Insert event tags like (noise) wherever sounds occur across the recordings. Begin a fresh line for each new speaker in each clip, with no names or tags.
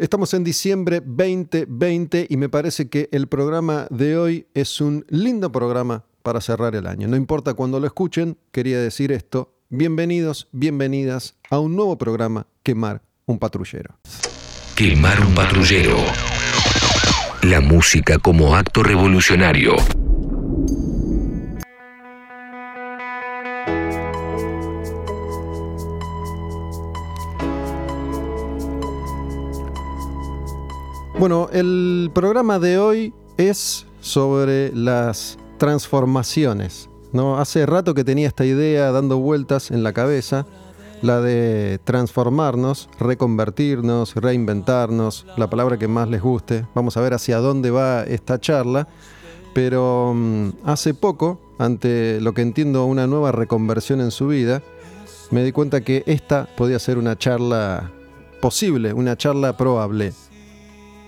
Estamos en diciembre 2020 y me parece que el programa de hoy es un lindo programa para cerrar el año. No importa cuando lo escuchen, quería decir esto. Bienvenidos, bienvenidas a un nuevo programa, Quemar un patrullero.
Quemar un patrullero. La música como acto revolucionario.
Bueno, el programa de hoy es sobre las transformaciones. ¿no? Hace rato que tenía esta idea dando vueltas en la cabeza, la de transformarnos, reconvertirnos, reinventarnos, la palabra que más les guste. Vamos a ver hacia dónde va esta charla. Pero mm, hace poco, ante lo que entiendo una nueva reconversión en su vida, me di cuenta que esta podía ser una charla posible, una charla probable.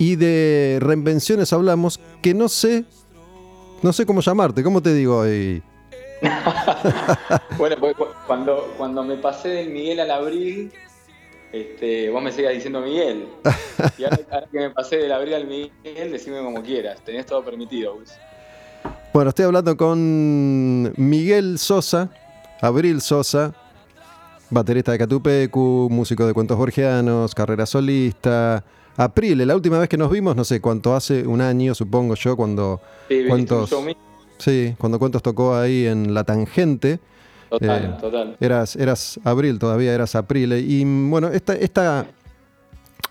Y de reinvenciones hablamos que no sé, no sé cómo llamarte, ¿cómo te digo hoy? (laughs)
bueno, pues, cuando, cuando me pasé del Miguel al Abril, este, vos me sigas diciendo Miguel. (laughs) Y ahora, que me pasé del Abril al Miguel, decime como quieras, tenés todo permitido.
Bueno, estoy hablando con Miguel Sosa, Abril Sosa, baterista de Catupecu, músico de cuentos borgianos, carrera solista, Aprile, la última vez que nos vimos, no sé cuánto hace, un año supongo yo, cuando
sí,
cuántos, sí, cuando cuántos tocó ahí en La Tangente.
Total, eh, total.
Eras, eras Abril, todavía eras Aprile. Y bueno, esta, esta,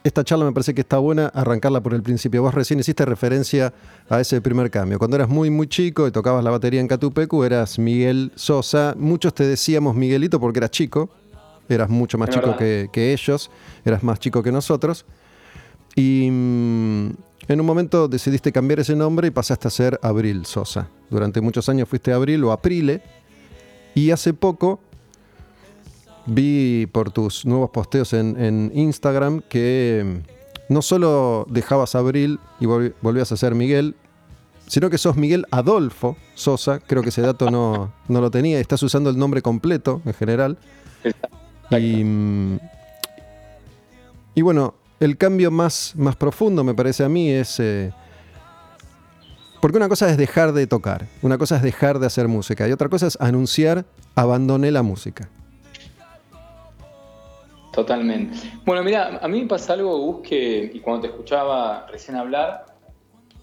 esta charla me parece que está buena arrancarla por el principio. Vos recién hiciste referencia a ese primer cambio. Cuando eras muy, muy chico y tocabas la batería en Catupecu, eras Miguel Sosa. Muchos te decíamos Miguelito porque eras chico. Eras mucho más chico que, que ellos. Eras más chico que nosotros. Y mm, en un momento decidiste cambiar ese nombre y pasaste a ser Abril Sosa. Durante muchos años fuiste Abril o Aprile. Y hace poco vi por tus nuevos posteos en, Instagram que mm, no solo dejabas Abril y volvías a ser Miguel, sino que sos Miguel Adolfo Sosa. Creo que ese dato no, no lo tenía. Estás usando el nombre completo en general. Y, mm, y bueno, el cambio más, más profundo, me parece a mí, es... Eh, porque una cosa es dejar de tocar, una cosa es dejar de hacer música y otra cosa es anunciar, abandoné la música.
Totalmente. Bueno, mira, a mí me pasa algo, Gus, que y cuando te escuchaba recién hablar,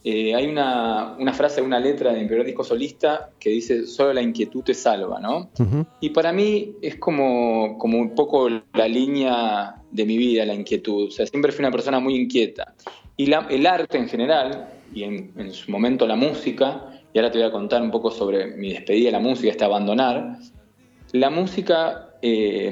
eh, hay una, frase, una letra de mi primer disco solista que dice, solo la inquietud te salva, ¿no? Y para mí es como, como un poco la línea de mi vida, la inquietud. O sea, siempre fui una persona muy inquieta. Y el arte en general, y en, su momento la música, y ahora te voy a contar un poco sobre mi despedida de la música, este abandonar, la música, eh,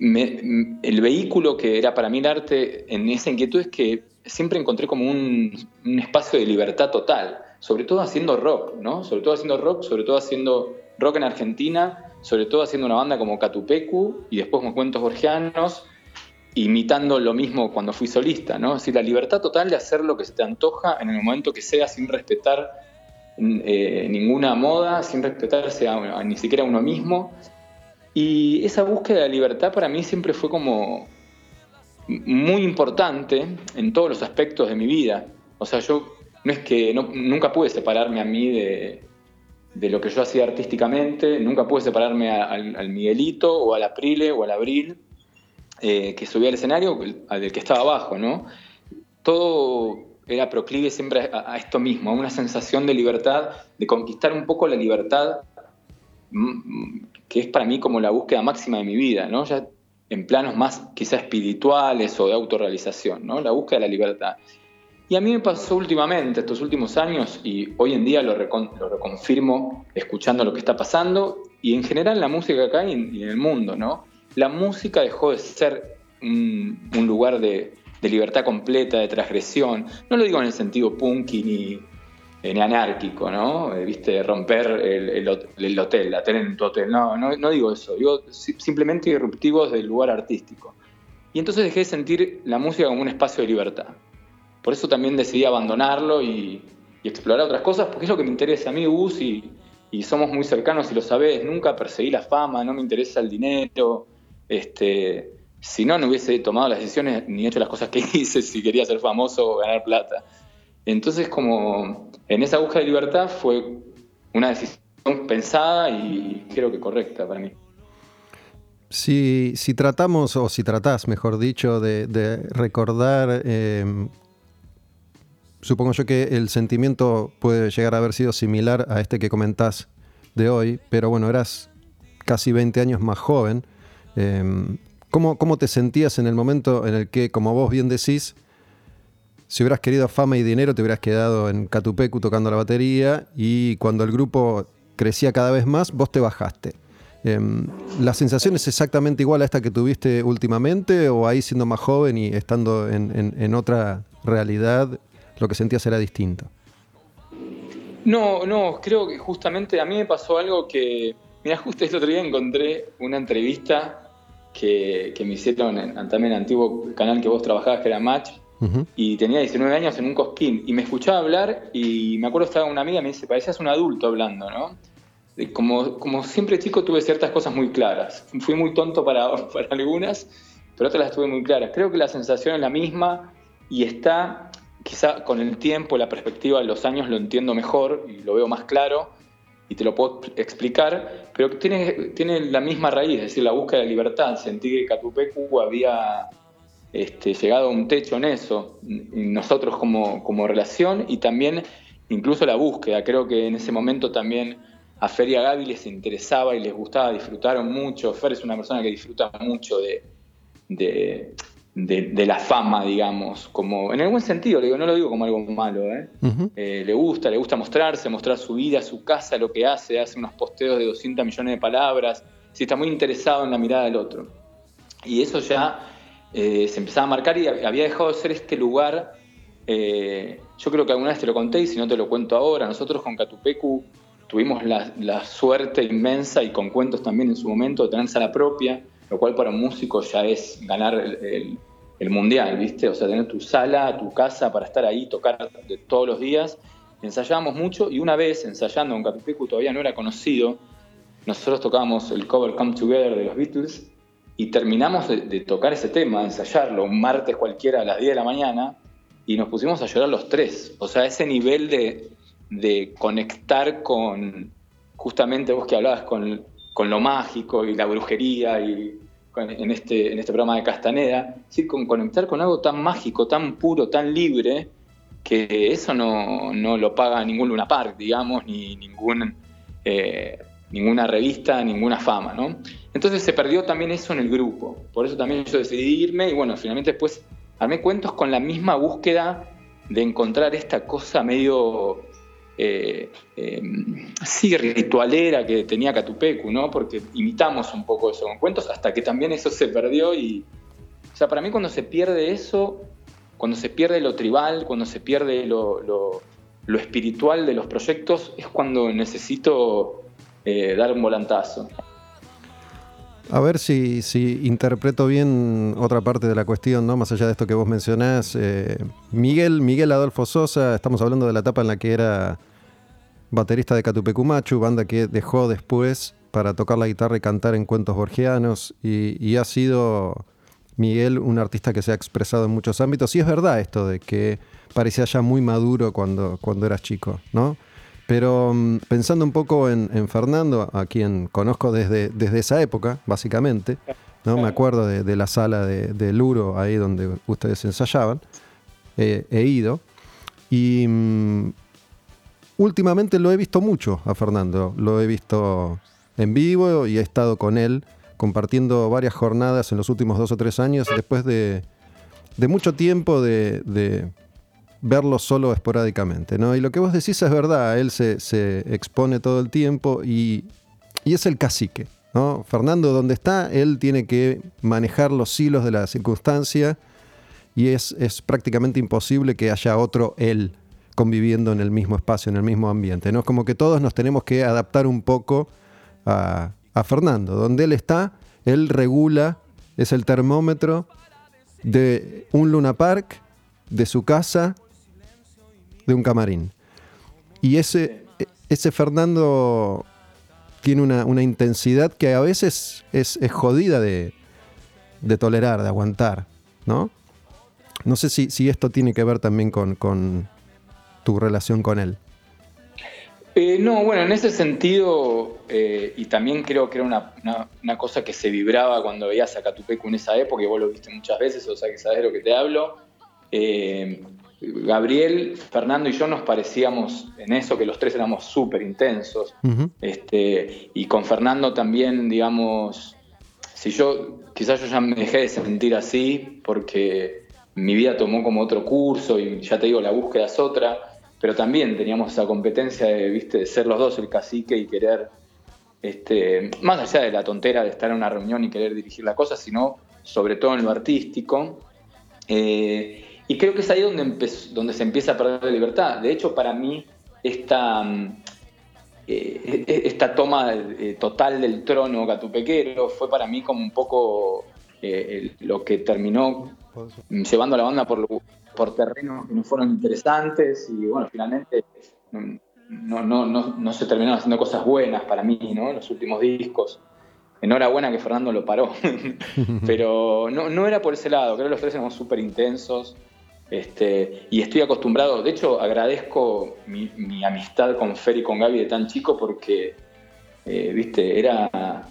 el vehículo que era para mí el arte en esa inquietud es que siempre encontré como un, espacio de libertad total, sobre todo haciendo rock, ¿no? Sobre todo haciendo rock, sobre todo haciendo rock en Argentina, sobre todo haciendo una banda como Catupecu y después con cuentos borgianos, imitando lo mismo cuando fui solista, ¿no? Es la libertad total de hacer lo que se te antoja en el momento que sea sin respetar eh, ninguna moda, sin respetarse ni siquiera a uno mismo. Y esa búsqueda de libertad para mí siempre fue como muy importante en todos los aspectos de mi vida. O sea, yo no es que nunca pude separarme a mí de, lo que yo hacía artísticamente, nunca pude separarme al, Miguelito o al Aprile o al Abril, eh, que subía al escenario, al del que estaba abajo, ¿no? Todo era proclive siempre a, esto mismo, a una sensación de libertad, de conquistar un poco la libertad, mm, mm, que es para mí como la búsqueda máxima de mi vida, ¿no? Ya en planos más quizá espirituales o de autorrealización, ¿no? La búsqueda de la libertad. Y a mí me pasó últimamente, estos últimos años, y hoy en día lo, reconfirmo escuchando lo que está pasando, y en general en la música acá y en, el mundo, ¿no? La música dejó de ser un, lugar de, libertad completa, de transgresión. No lo digo en el sentido punky ni, en anárquico, ¿no? Eh, viste, romper el, el, hotel, la tele en tu hotel. No, no, digo eso, digo simplemente irruptivos del lugar artístico. Y entonces dejé de sentir la música como un espacio de libertad. Por eso también decidí abandonarlo y, explorar otras cosas, porque es lo que me interesa a mí, Gus, y, y somos muy cercanos y lo sabés. Nunca perseguí la fama, no me interesa el dinero. Este, si no, no hubiese tomado las decisiones ni hecho las cosas que (laughs) hice si quería ser famoso o ganar plata. Entonces, como en esa búsqueda de libertad fue una decisión pensada y creo que correcta para mí.
Si, si tratamos, o si tratás, mejor dicho, de, recordar, em, supongo yo que el sentimiento puede llegar a haber sido similar a este que comentás de hoy, pero bueno, eras casi 20 años más joven. Em, ¿cómo, ¿Cómo te sentías en el momento en el que, como vos bien decís, si hubieras querido fama y dinero, te hubieras quedado en Catupecu tocando la batería y cuando el grupo crecía cada vez más, vos te bajaste. Em, ¿La sensación es exactamente igual a esta que tuviste últimamente o ahí siendo más joven y estando en, otra realidad, lo que sentías era distinto?
No, no, creo que justamente a mí me pasó algo que, mira, (laughs) justo el otro día encontré una entrevista que, me hicieron en, también en el antiguo canal que vos trabajabas, que era Match, y tenía 19 años en un cosquín, y me escuchaba hablar, y me acuerdo estaba una amiga, me dice, parecías un adulto hablando, ¿no? como, como siempre chico tuve ciertas cosas muy claras. Fui muy tonto para, (laughs) para algunas, pero otras las tuve muy claras. Creo que la sensación es la misma y está, quizá con el tiempo, la perspectiva de los años lo entiendo mejor y lo veo más claro y te lo puedo explicar, pero tiene, tiene la misma raíz, es decir, la búsqueda de libertad. Sentí que Catupecu había este, llegado a un techo en eso, nosotros como, como relación y también incluso la búsqueda. Creo que en ese momento también a Fer y a Gaby les interesaba y les gustaba, disfrutaron mucho. Fer es una persona que disfruta mucho de, de, la fama, digamos, como en buen sentido, digo, no lo digo como algo malo, ¿eh? ¿eh? le gusta, le gusta mostrarse, mostrar su vida, su casa, lo que hace, hace unos posteos de 200 millones de palabras, sí está muy interesado en la mirada del otro. Y eso ya eh, se empezaba a marcar y había dejado de ser este lugar. Yo creo que alguna vez te lo conté y si no te lo cuento ahora, nosotros con Catupecu tuvimos la, suerte inmensa y con cuentos también en su momento de tener sala propia, lo cual para un músico ya es ganar el, mundial, ¿viste? O sea, tener tu sala, tu casa para estar ahí, tocar todos los días. Ensayábamos mucho y una vez ensayando en Catupecu todavía no era conocido, nosotros tocábamos el cover Come Together de los Beatles y terminamos de, tocar ese tema, ensayarlo un martes cualquiera a las 10 de la mañana y nos pusimos a llorar los tres. O sea, ese nivel de, de conectar con, justamente vos que hablabas con, lo mágico y la brujería y en, este, en este programa de Castaneda, con conectar con algo tan mágico, tan puro, tan libre, que eso no, lo paga ningún Luna Park, digamos, ni ningún, eh, ninguna revista, ninguna fama, ¿no? Entonces se perdió también eso en el grupo, por eso también yo decidí irme y bueno, finalmente después armé cuentos con la misma búsqueda de encontrar esta cosa medio eh, eh, ritualera que tenía Catupecu, ¿no? Porque imitamos un poco eso con cuentos hasta que también eso se perdió o sea, para mí cuando se pierde eso, cuando se pierde lo tribal, cuando se pierde lo, espiritual de los proyectos, es cuando necesito eh, dar un volantazo.
A ver si, si, interpreto bien otra parte de la cuestión, ¿no? Más allá de esto que vos mencionás. Eh, Miguel, Miguel Adolfo Sosa, estamos hablando de la etapa en la que era baterista de Catupecumachu, banda que dejó después para tocar la guitarra y cantar en cuentos borgianos, y, ha sido Miguel un artista que se ha expresado en muchos ámbitos, y es verdad esto de que parecía ya muy maduro cuando, cuando eras chico, ¿no? Pero mm, pensando un poco en, Fernando, a quien conozco desde, desde esa época, básicamente, ¿no? Me acuerdo de, la sala de, Luro, ahí donde ustedes ensayaban, he ido, y mm, últimamente lo he visto mucho a Fernando. Lo he visto en vivo y he estado con él compartiendo varias jornadas en los últimos dos o tres años después de, mucho tiempo de, verlo solo esporádicamente. ¿no? Y lo que vos decís es verdad, él se, expone todo el tiempo y, es el cacique. ¿no? Fernando, donde está, él tiene que manejar los hilos de la circunstancia y es, es prácticamente imposible que haya otro él conviviendo en el mismo espacio, en el mismo ambiente. ¿no? Como que todos nos tenemos que adaptar un poco a, Fernando. Donde él está, él regula, es el termómetro de un Luna Park, de su casa, de un camarín. Y ese, ese Fernando tiene una, intensidad que a veces es, jodida de, de tolerar, de aguantar, ¿no? No sé si, si esto tiene que ver también con, tu relación con él.
Eh, no, bueno, en ese sentido, eh, y también creo que era una, cosa que se vibraba cuando veías a Catupecu en esa época, y vos lo viste muchas veces, o sea que sabes de lo que te hablo. Eh, Gabriel, Fernando y yo nos parecíamos en eso, que los tres éramos súper intensos. este, y con Fernando también, digamos, si yo, quizás yo ya me dejé de sentir así, porque mi vida tomó como otro curso, y ya te digo, la búsqueda es otra pero también teníamos esa competencia de, ¿viste? de ser los dos el cacique y querer, este, más allá de la tontera de estar en una reunión y querer dirigir la cosa, sino sobre todo en lo artístico. Eh, y creo que es ahí donde, donde se empieza a perder la libertad. De hecho, para mí, esta, mm, eh, e-, esta toma eh, total del trono gatupequero fue para mí como un poco lo que terminó llevando a la banda por, por terrenos que no fueron interesantes y bueno, finalmente no, no, no, no se terminaron haciendo cosas buenas para mí, ¿no? Los últimos discos. Enhorabuena que Fernando lo paró, (laughs) pero no, no era por ese lado, creo que los tres éramos súper intensos este, y estoy acostumbrado, de hecho agradezco mi, mi, amistad con Fer y con Gaby de tan chico porque, eh, viste, era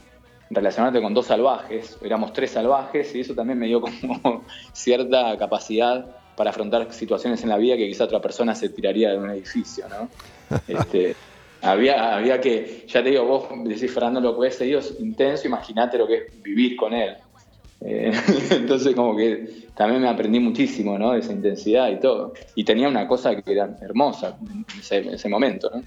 relacionarte con dos salvajes, éramos tres salvajes y eso también me dio como (laughs) cierta capacidad para afrontar situaciones en la vida que quizá otra persona se tiraría de un edificio, ¿no? (laughs) Este, había, había que, ya te digo, vos decís Fernando lo que es intenso, imagínate lo que es vivir con él. Eh, (laughs) entonces como que también me aprendí muchísimo, ¿no? De esa intensidad y todo. Y tenía una cosa que era hermosa en ese, momento, ¿no?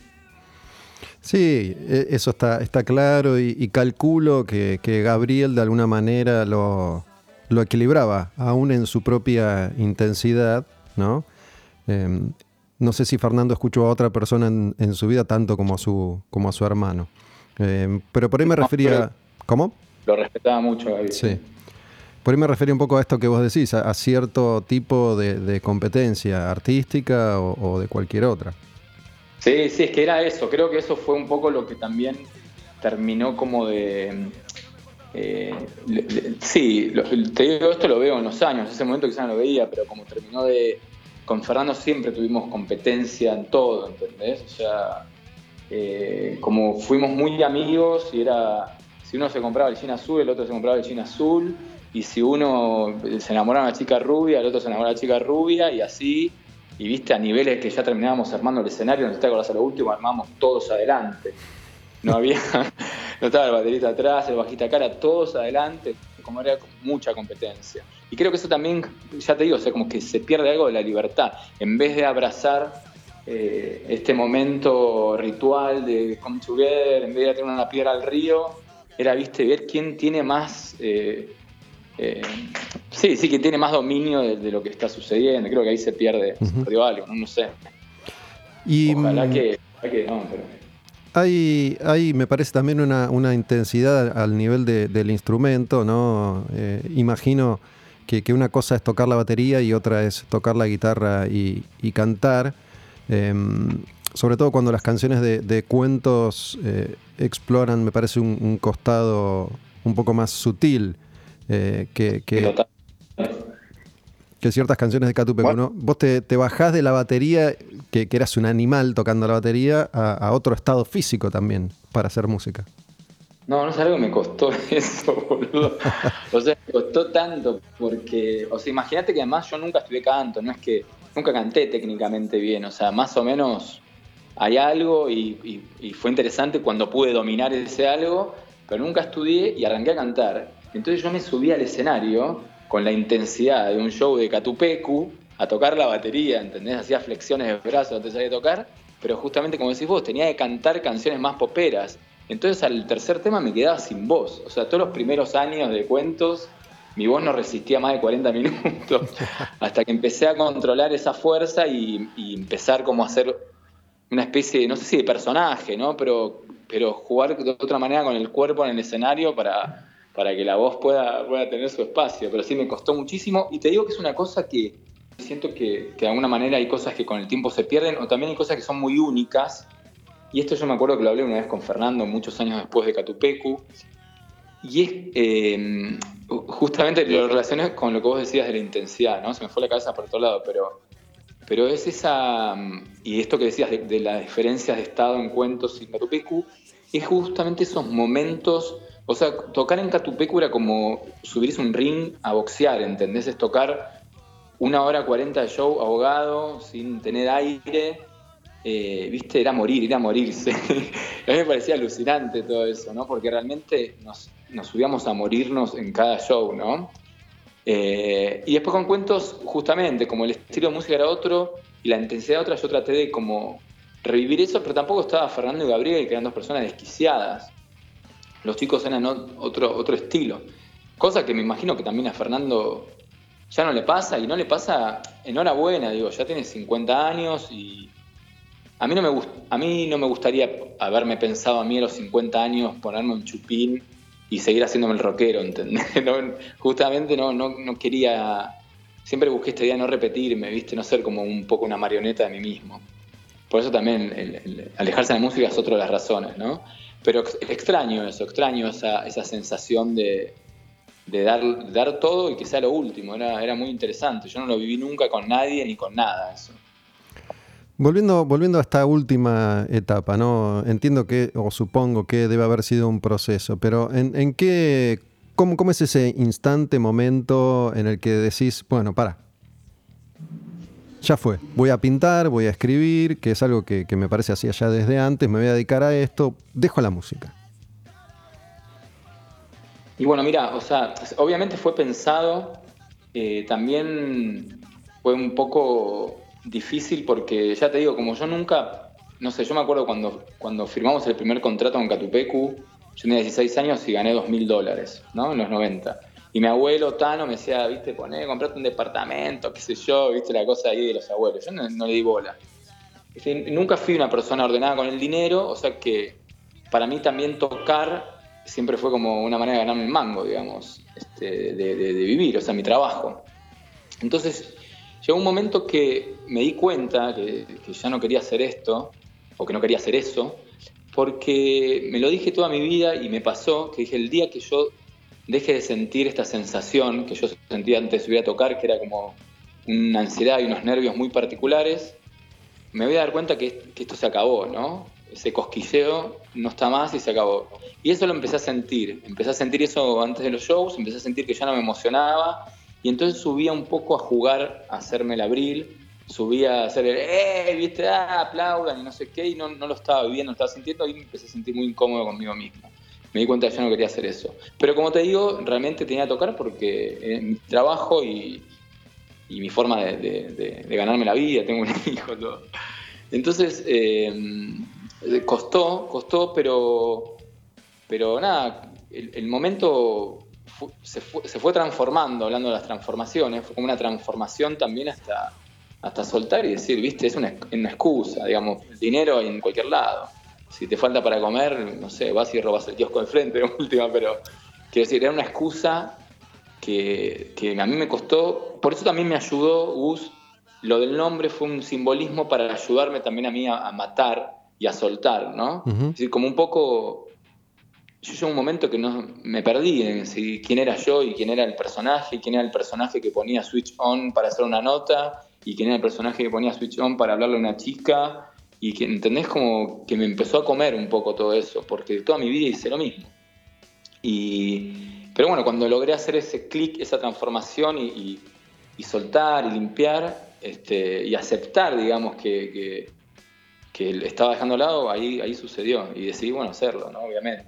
Sí, e, eso está, está claro y, calculo que, que, Gabriel de alguna manera lo, lo equilibraba, aún en su propia intensidad, ¿no? Em, no sé si Fernando escuchó a otra persona en, su vida tanto como a su, como a su hermano. Em, pero por ahí me refería... ¿Cómo?
Lo respetaba mucho,
Sí. Por ahí me refería un poco a esto que vos decís, a, cierto tipo de, competencia artística o, de cualquier otra.
Sí, sí, es que era eso. Creo que eso fue un poco lo que también terminó como de, eh, sí, te digo, esto lo veo en los años, en ese momento quizás no lo veía, pero como terminó de... Con Fernando siempre tuvimos competencia en todo, ¿entendés? O sea, eh, como fuimos muy amigos y era, si uno se compraba el jean azul, el otro se compraba el jean azul, y si uno se enamoraba de una chica rubia, el otro se enamoraba de una chica rubia, y así, y viste, a niveles que ya terminábamos armando el escenario, no te acuerdas a lo último, armamos todos adelante. No había, (laughs) no estaba el baterista atrás, el bajista cara, todos adelante, como era mucha competencia. Y creo que eso también, ya te digo, o sea, como que se pierde algo de la libertad. En vez de abrazar eh, este momento ritual de come together, en vez de tener una piedra al río, era, viste, ver quién tiene más... Eh, eh, sí, sí, que tiene más dominio de, lo que está sucediendo. Creo que ahí se pierde, se perdió algo, no, sé.
Y, Ojalá mm, que, que no, pero... Hay, hay, me parece también una, una intensidad al nivel del instrumento, ¿no? Eh, imagino que, una cosa es tocar la batería y otra es tocar la guitarra y, cantar. Em, sobre todo cuando las canciones de, cuentos eh, exploran, me parece, un, costado un poco más sutil eh, que, que, que ciertas canciones de Catupecu, ¿no? Vos te, bajás de la batería, que, eras un animal tocando la batería, a, otro estado físico también para hacer música.
No, no sé algo que me costó (laughs) eso, boludo. O sea, me costó tanto porque, o sea, imagínate que además yo nunca estudié canto, no es que nunca canté técnicamente bien, o sea, más o menos hay algo y, y fue interesante cuando pude dominar ese algo, pero nunca estudié y arranqué a cantar. Entonces yo me subí al escenario con la intensidad de un show de Catupecu a tocar la batería, ¿entendés? Hacía flexiones de brazos antes de tocar, pero justamente como decís vos, tenía que cantar canciones más poperas. Entonces al tercer tema me quedaba sin voz. O sea, todos los primeros años de cuentos, mi voz no resistía más de 40 minutos, (laughs) hasta que empecé a controlar esa fuerza y, empezar como a hacer una especie, no sé si de personaje, ¿no? Pero, pero jugar de otra manera con el cuerpo en el escenario para para que la voz pueda, pueda tener su espacio, pero sí me costó muchísimo. Y te digo que es una cosa que siento que, de alguna manera hay cosas que con el tiempo se pierden o también hay cosas que son muy únicas. Y esto yo me acuerdo que lo hablé una vez con Fernando muchos años después de Catupecu. Y es, em, justamente lo relacioné con lo que vos decías de la intensidad, ¿no? Se me fue la cabeza por otro lado, pero, pero es esa, y esto que decías de, las diferencias de estado en cuentos y Catupecu, es justamente esos momentos, o sea, tocar en Catupecu era como subirse un ring a boxear, ¿entendés? Es tocar una hora cuarenta de show ahogado, sin tener aire, eh, viste, era morir, era morirse. (laughs) a mí me parecía alucinante todo eso, ¿no? Porque realmente nos, subíamos a morirnos en cada show, ¿no? Eh, y después con cuentos, justamente, como el estilo de música era otro y la intensidad otra, yo traté de como revivir eso, pero tampoco estaba Fernando y Gabriel, que eran dos personas desquiciadas. Los chicos eran otro, otro estilo. Cosa que me imagino que también a Fernando ya no le pasa, y no le pasa, enhorabuena, digo, ya tiene 50 años y a mí no me, a mí no me gustaría haberme pensado a mí a los 50 años ponerme un chupín y seguir haciéndome el rockero, ¿entendés? (laughs) justamente no, no, no, quería, siempre busqué esta idea de no repetirme, ¿viste? No ser como un poco una marioneta de mí mismo. Por eso también alejarse de la música es otra de las razones, ¿no? Pero extraño eso, extraño esa, esa sensación de, de dar, dar todo y que sea lo último. Era, era muy interesante. Yo no lo viví nunca con nadie ni con nada eso.
Volviendo, volviendo a esta última etapa, ¿no? Entiendo que, o supongo que debe haber sido un proceso, pero ¿en, en qué, cómo, cómo, es ese instante, momento en el que decís, bueno, para, ya fue, voy a pintar, voy a escribir, que es algo que, me parece así allá desde antes, me voy a dedicar a esto, dejo la música?
Y bueno, mira, o sea, obviamente fue pensado, eh, también fue un poco difícil porque, ya te digo, como yo nunca, no sé, yo me acuerdo cuando, cuando firmamos el primer contrato con Catupecu, yo tenía 16 años y gané 2 mil dólares, ¿no? En los 90. Y mi abuelo Tano me decía, viste, poné, comprate un departamento, qué sé yo, viste, la cosa ahí de los abuelos. Yo no, le di bola. nunca fui una persona ordenada con el dinero, o sea que para mí también tocar siempre fue como una manera de ganarme el mango, digamos, este, de, de, vivir, o sea, mi trabajo. Entonces, llegó un momento que me di cuenta que, ya no quería hacer esto, o que no quería hacer eso, porque me lo dije toda mi vida y me pasó que dije, el día que yo deje de sentir esta sensación que yo sentía antes de subir a tocar, que era como una ansiedad y unos nervios muy particulares, me voy a dar cuenta que, que esto se acabó, ¿no? Ese cosquilleo no está más y se acabó. Y eso lo empecé a sentir. Empecé a sentir eso antes de los shows, empecé a sentir que ya no me emocionaba, y entonces subía un poco a jugar, a hacerme el abril, subía a hacer el, ¡eh! ¿Viste? Ah, aplaudan y no sé qué, y no, no lo estaba viviendo, no estaba sintiendo, y me empecé a sentir muy incómodo conmigo mismo. Me di cuenta que yo no quería hacer eso. Pero como te digo, realmente tenía que tocar porque es mi trabajo y, y mi forma de, ganarme la vida, tengo un (laughs) hijo, todo. Entonces, eh, costó, costó, pero, pero nada, el momento se, fue, transformando, hablando de las transformaciones, fue como una transformación también hasta, hasta soltar y decir, viste, es una, excusa, digamos, el dinero en cualquier lado. Si te falta para comer, no sé, vas y robas el kiosco de frente, (laughs) última, pero quiero decir, era una excusa que, a mí me costó, por eso también me ayudó Gus, lo del nombre fue un simbolismo para ayudarme también a mí a, matar y a soltar, ¿no? Es decir, como un poco yo llegó un momento que no me perdí en si, quién era yo y quién era el personaje, y quién era el personaje que ponía switch on para hacer una nota, y quién era el personaje que ponía switch on para hablarle a una chica, y que, ¿entendés? Como que me empezó a comer un poco todo eso, porque toda mi vida hice lo mismo. Y, pero bueno, cuando logré hacer ese clic, esa transformación y, soltar y limpiar este, y aceptar, digamos, que, que, que estaba dejando al lado, ahí, ahí sucedió y decidí, bueno, hacerlo, ¿no? Obviamente.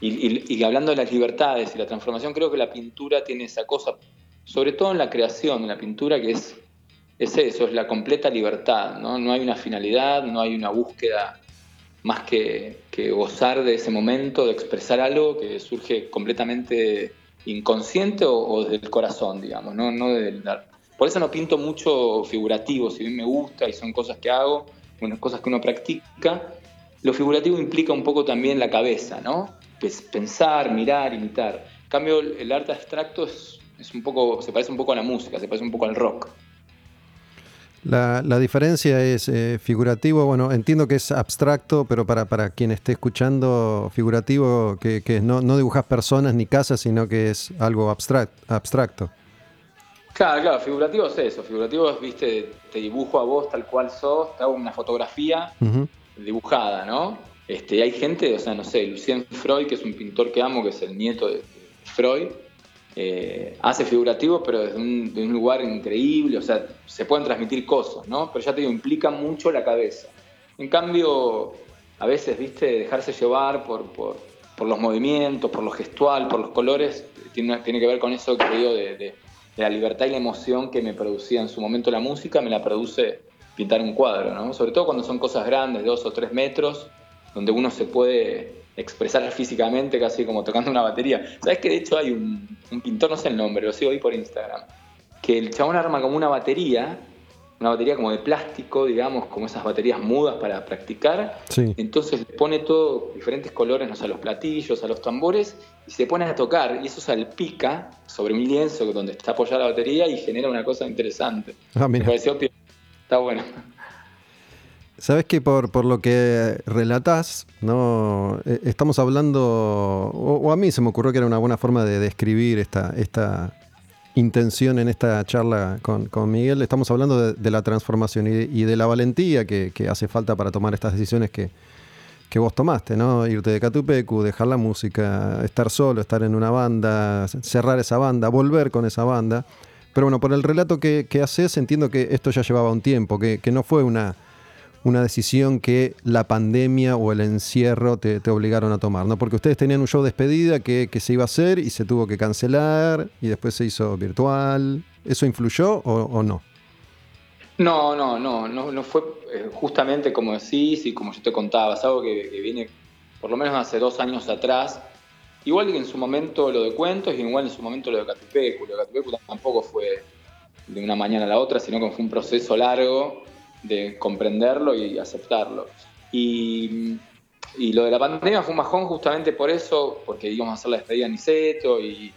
Y, hablando de las libertades y la transformación, creo que la pintura tiene esa cosa, sobre todo en la creación, en la pintura, que es, es eso, es la completa libertad. ¿no? no hay una finalidad, no hay una búsqueda más que, gozar de ese momento, de expresar algo que surge completamente inconsciente o, del corazón, digamos, no, no del Por eso no pinto mucho figurativo, si bien me gusta y son cosas que hago, unas cosas que uno practica, lo figurativo implica un poco también la cabeza, ¿no? pensar, mirar, imitar. En cambio, el arte abstracto es, un poco, se parece un poco a la música, se parece un poco al rock.
La, diferencia es eh, figurativo, bueno, entiendo que es abstracto, pero para, para quien esté escuchando, figurativo, que, que no, no dibujas personas ni casas, sino que es algo abstracto.
Claro, claro, figurativo es eso, figurativo es, viste, te dibujo a vos tal cual sos, te hago una fotografía dibujada, ¿no? Este, hay gente, o sea, no sé, Lucien Freud, que es un pintor que amo, que es el nieto de Freud, eh, hace figurativo, pero desde un, lugar increíble, o sea, se pueden transmitir cosas, ¿no? Pero ya te digo, implica mucho la cabeza. En cambio, a veces, viste, dejarse llevar por, por, los movimientos, por lo gestual, por los colores, tiene, tiene que ver con eso que digo de, de, la libertad y la emoción que me producía en su momento la música, me la produce pintar un cuadro, ¿no? Sobre todo cuando son cosas grandes, de dos o tres metros, donde uno se puede expresar físicamente casi como tocando una batería. ¿Sabes que de hecho hay un, pintor, no sé el nombre, lo sigo ahí por Instagram, que el chabón arma como una batería, una batería como de plástico, digamos, como esas baterías mudas para practicar. Entonces le pone todo, diferentes colores, no sé, a los platillos, a los tambores, y se pone a tocar, y eso salpica sobre un lienzo donde está apoyada la batería y genera una cosa interesante. Ah, Me pareció está bueno.
Sabes que por, por lo que relatás, ¿no? Eh, estamos hablando, o, a mí se me ocurrió que era una buena forma de describir esta, esta intención en esta charla con, Miguel. Estamos hablando de, la transformación y de, la valentía que, hace falta para tomar estas decisiones que, vos tomaste, ¿no? Irte de Catupecu, dejar la música, estar solo, estar en una banda, cerrar esa banda, volver con esa banda. Pero bueno, por el relato que, haces, entiendo que esto ya llevaba un tiempo, que no fue una una decisión que la pandemia o el encierro te, obligaron a tomar, ¿no? Porque ustedes tenían un show de despedida que, se iba a hacer y se tuvo que cancelar y después se hizo virtual. ¿Eso influyó o, no?
No, no, no, no, no fue eh, justamente como decís y como yo te contaba, es algo que, viene por lo menos hace dos años atrás. Igual que en su momento lo de cuentos y igual en su momento lo de Catupecu. Lo de Catupecu tampoco fue de una mañana a la otra, sino que fue un proceso largo de comprenderlo y aceptarlo. Y, y, lo de la pandemia fue un bajón justamente por eso, porque íbamos a hacer la despedida en Niceto y,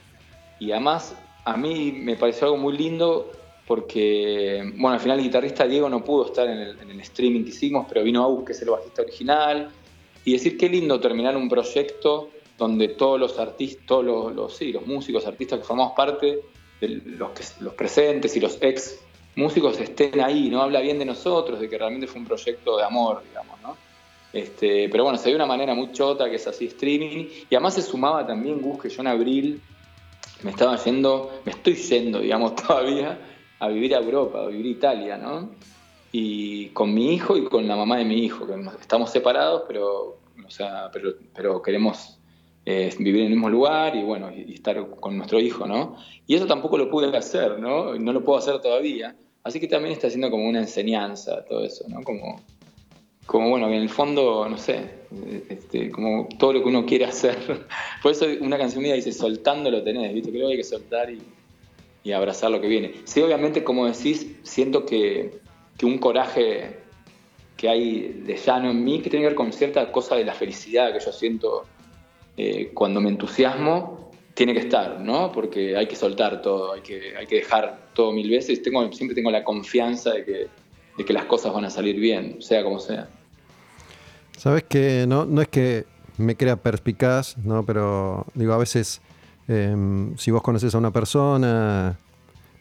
y además a mí me pareció algo muy lindo porque, bueno, al final el guitarrista Diego no pudo estar en el, streaming que hicimos, pero vino Agus, que es el bajista original, y decir qué lindo terminar un proyecto donde todos los artistas, todos los, los, sí, los músicos, artistas que formamos parte, los, que, los presentes y los ex músicos estén ahí, ¿no? Habla bien de nosotros, de que realmente fue un proyecto de amor, digamos, ¿no? Este, pero bueno, se dio una manera muy chota, que es así streaming, y además se sumaba también Gus, que yo en abril me estaba yendo, me estoy yendo, digamos, (laughs) todavía, a vivir a Europa, a vivir a Italia, ¿no? Y con mi hijo y con la mamá de mi hijo, que estamos separados, pero, o sea, pero, pero queremos eh, vivir en el mismo lugar y bueno, y, estar con nuestro hijo, ¿no? Y eso tampoco lo pude hacer, ¿no? No lo puedo hacer todavía. Así que también está haciendo como una enseñanza todo eso, ¿no? Como, como bueno, en el fondo, no sé, este, como todo lo que uno quiere hacer. (laughs) Por eso una canción mía dice, soltando lo tenés, ¿viste? Creo que hay que soltar y, abrazar lo que viene. Sí, obviamente, como decís, siento que, que un coraje que hay de llano en mí, que tiene que ver con cierta cosa de la felicidad que yo siento eh, cuando me entusiasmo, tiene que estar, ¿no? Porque hay que soltar todo, hay que, hay que dejar todo mil veces. Tengo, siempre tengo la confianza de que, de que las cosas van a salir bien, sea como sea.
Sabes que no, no es que me crea perspicaz, ¿no? Pero digo, a veces, em, si vos conoces a una persona,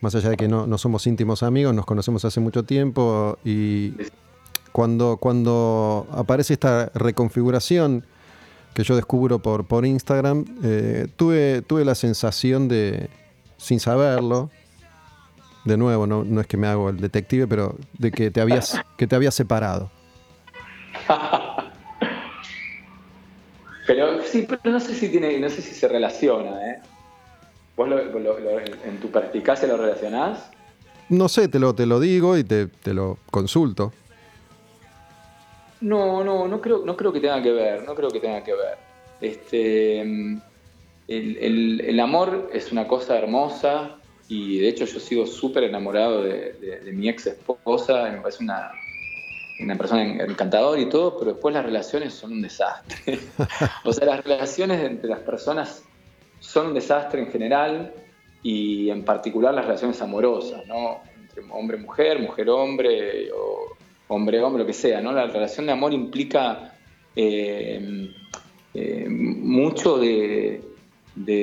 más allá de que no, no, somos íntimos amigos, nos conocemos hace mucho tiempo y cuando, cuando aparece esta reconfiguración, que yo descubro por, por Instagram, eh, tuve, tuve la sensación de, sin saberlo, de nuevo, no, no es que me hago el detective, pero de que te habías, que te habías separado.
pero sí, pero no sé si tiene, no sé si se relaciona, ¿eh? ¿Vos en tu perspicacia lo relacionás?
No sé, te lo, te lo digo y te, te lo consulto.
No, no, no creo, no creo que tenga que ver, no creo que tenga que ver. Este, el, amor es una cosa hermosa y de hecho yo sigo súper enamorado de, mi ex esposa, me parece una, una persona encantadora y todo, pero después las relaciones son un desastre. (laughs) o sea, las relaciones entre las personas son un desastre en general y en particular las relaciones amorosas, ¿no? hombre-mujer, mujer-hombre, o hombre-hombre, lo que sea, ¿no? La relación de amor implica eh, eh, mucho de,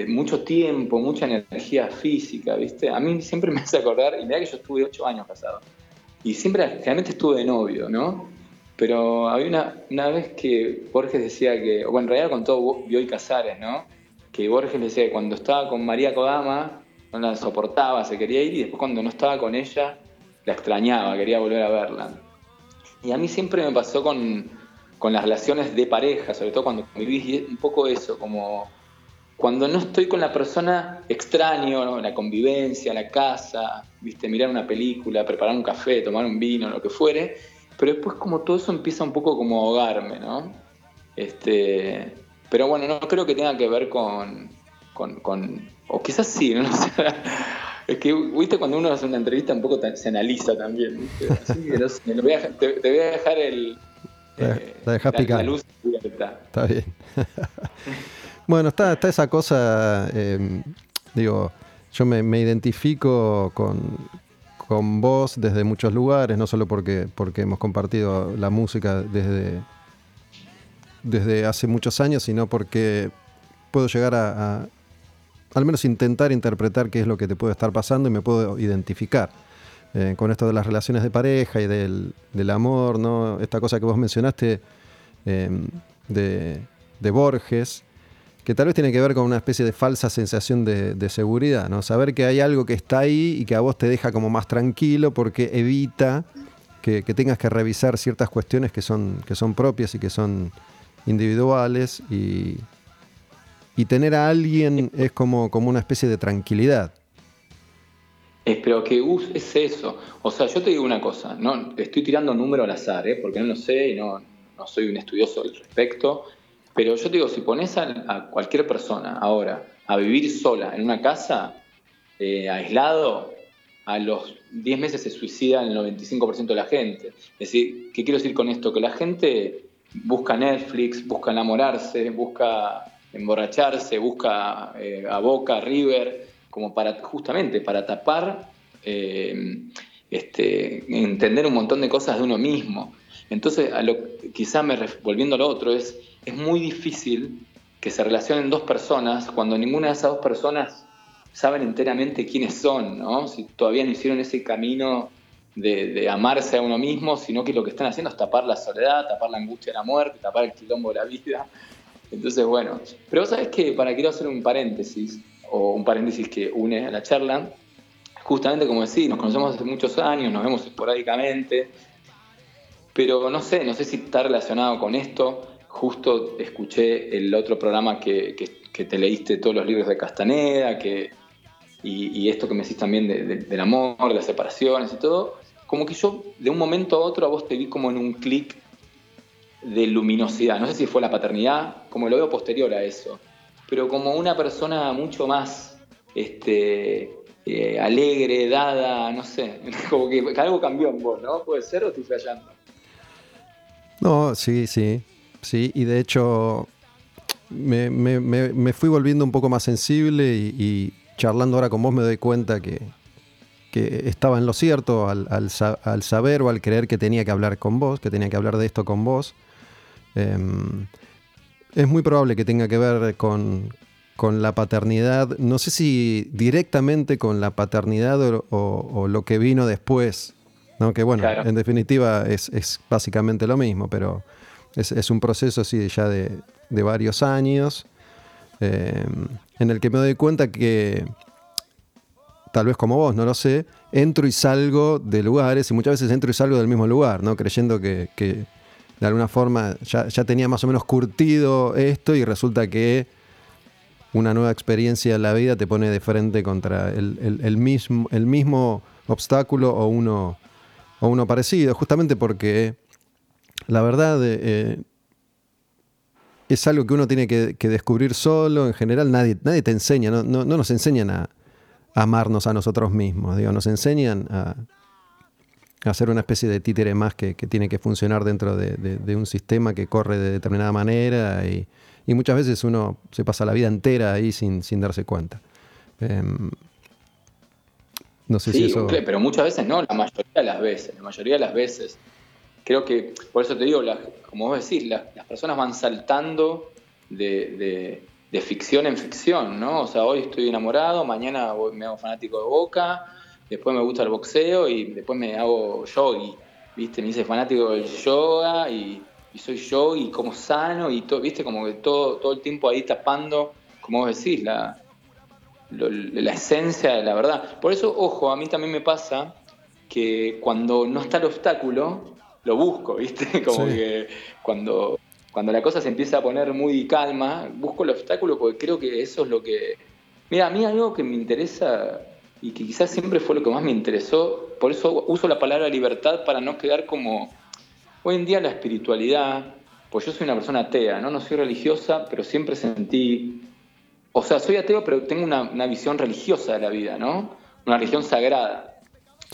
mucho tiempo, mucha energía física, ¿viste? A mí siempre (laughs) me hace acordar, y mira que yo estuve ocho años casado, y siempre, realmente estuve de novio, ¿no? Pero había una, una vez que Borges decía que, bueno, en realidad con todo Bioy Casares, ¿no? Que Borges decía que cuando estaba con María Kodama no la soportaba, se quería ir y después cuando no estaba con ella la extrañaba, quería volver a verla. Y a mí siempre me pasó con, con las relaciones de pareja, sobre todo cuando vivís un poco eso, como cuando no estoy con la persona extraño, la convivencia, la casa, viste, mirar una película, preparar un café, tomar un vino, lo que fuere, pero después como todo eso empieza un poco como a ahogarme, ¿no? Este, pero bueno, no creo que tenga que ver con, con, o quizás sí, no (laughs) sé. Es que, viste, cuando uno hace una entrevista un poco se analiza también. (laughs) te, voy a, dejar el,
eh, la, luz Está bien. (laughs) bueno, está, está esa cosa, em, digo, yo me, me identifico con, con vos desde muchos lugares, no solo porque, porque hemos compartido la música desde, desde hace muchos años, sino porque puedo llegar a, al menos intentar interpretar qué es lo que te puede estar pasando y me puedo identificar. Eh, con esto de las relaciones de pareja y del, amor, ¿no? Esta cosa que vos mencionaste em, de, Borges, que tal vez tiene que ver con una especie de falsa sensación de, seguridad, ¿no? Saber que hay algo que está ahí y que a vos te deja como más tranquilo porque evita que, tengas que revisar ciertas cuestiones que son, que son propias y que son individuales y, y tener a alguien es como, como una especie de tranquilidad.
pero que es eso. O sea, yo te digo una cosa, no estoy tirando número al azar, ¿eh? porque no lo sé y no, no soy un estudioso al respecto pero yo te digo, si pones a, cualquier persona ahora a vivir sola en una casa, eh, aislado, a los 10 meses se suicida el 95% de la gente. Es decir, ¿qué quiero decir con esto? Que la gente busca Netflix, busca enamorarse, busca emborracharse, busca eh, a Boca, River, como para justamente para tapar, eh, este, entender un montón de cosas de uno mismo. Entonces, a lo, quizá me, volviendo a lo otro, es es muy difícil que se relacionen dos personas cuando ninguna de esas dos personas saben enteramente quiénes son, ¿no? Si todavía no hicieron ese camino de, amarse a uno mismo, sino que lo que están haciendo es tapar la soledad, tapar la angustia de la muerte, tapar el quilombo de la vida. Entonces, bueno, pero vos sabés que para quiero hacer un paréntesis, o un paréntesis que une a la charla, justamente como decís, nos conocemos hace muchos años, nos vemos esporádicamente, pero no sé, no sé si está relacionado con esto, justo escuché el otro programa que, te leíste todos los libros de Castaneda, que, y, esto que me decís también del amor, de las separaciones y todo, como que yo de un momento a otro a vos te vi como en un clic de luminosidad. No sé si fue la paternidad, como lo veo posterior a eso, pero como una persona mucho más este, eh, alegre, dada, no sé, (laughs) como que, algo cambió en vos, ¿no? ¿Puede ser o estoy fallando?
No, sí, sí. Sí, y de hecho me, fui volviendo un poco más sensible y, charlando ahora con vos me doy cuenta que, estaba en lo cierto al, saber o al creer que tenía que hablar con vos, que tenía que hablar de esto con vos. Em, es muy probable que tenga que ver con, la paternidad, no sé si directamente con la paternidad o, lo que vino después, ¿no? que bueno, en definitiva es, es, básicamente lo mismo, pero es, un proceso así ya de, varios años, eh, en el que me doy cuenta que, tal vez como vos, no lo sé, entro y salgo de lugares, y muchas veces entro y salgo del mismo lugar, ¿no? creyendo que, de alguna forma ya, tenía más o menos curtido esto y resulta que una nueva experiencia en la vida te pone de frente contra el, mismo, el mismo obstáculo o uno, o uno parecido, justamente porque la verdad eh, es algo que uno tiene que, descubrir solo. En general nadie, nadie te enseña, no, nos enseñan a, amarnos a nosotros mismos. Digo, nos enseñan a, hacer una especie de títere más que, tiene que funcionar dentro de, un sistema que corre de determinada manera y, muchas veces uno se pasa la vida entera ahí sin, darse cuenta. Em, No sé si eso...
pero muchas veces no, la mayoría de las veces, la mayoría de las veces. Creo que, por eso te digo, como vos decís, las, personas van saltando de, ficción en ficción, ¿no? O sea, hoy estoy enamorado, mañana me hago fanático de Boca, después me gusta el boxeo y después me hago yogi, ¿viste? Me hice fanático del yoga y, soy yogi y como sano y todo, ¿viste? Como que todo, todo el tiempo ahí tapando, como vos decís, la, la esencia de la verdad. Por eso, ojo, a mí también me pasa que cuando no está el obstáculo, lo busco, (laughs) ¿viste? Como que cuando, cuando la cosa se empieza a poner muy calma, busco el obstáculo porque creo que eso es lo que... Mira, a mí algo que me interesa y que quizás siempre fue lo que más me interesó, por eso uso la palabra libertad para no quedar como... Hoy en día la espiritualidad, pues yo soy una persona atea, ¿no? No soy religiosa, pero siempre sentí o sea, soy ateo, pero tengo una, visión religiosa de la vida, ¿no? Una religión sagrada.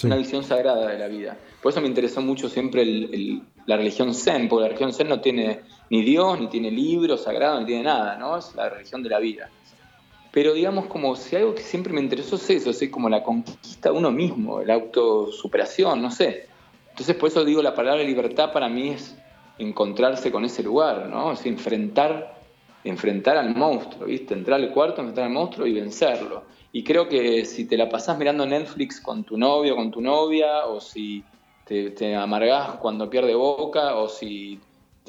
Una visión sagrada de la vida. Por eso me interesó mucho siempre la religión Zen, porque la religión Zen no tiene ni Dios, ni tiene libros sagrados, ni tiene nada, ¿no? Es la religión de la vida. Pero digamos, como si algo que siempre me interesó es eso, es como la conquista de uno mismo, la autosuperación, no sé. Entonces, por eso digo, la palabra libertad para mí es encontrarse con ese lugar, ¿no? Es enfrentar enfrentar al monstruo, ¿viste? Entrar al cuarto, enfrentar al monstruo y vencerlo. Y creo que si te la pasás mirando Netflix con tu novio, con tu novia, o si te, te amargás cuando pierde boca, o si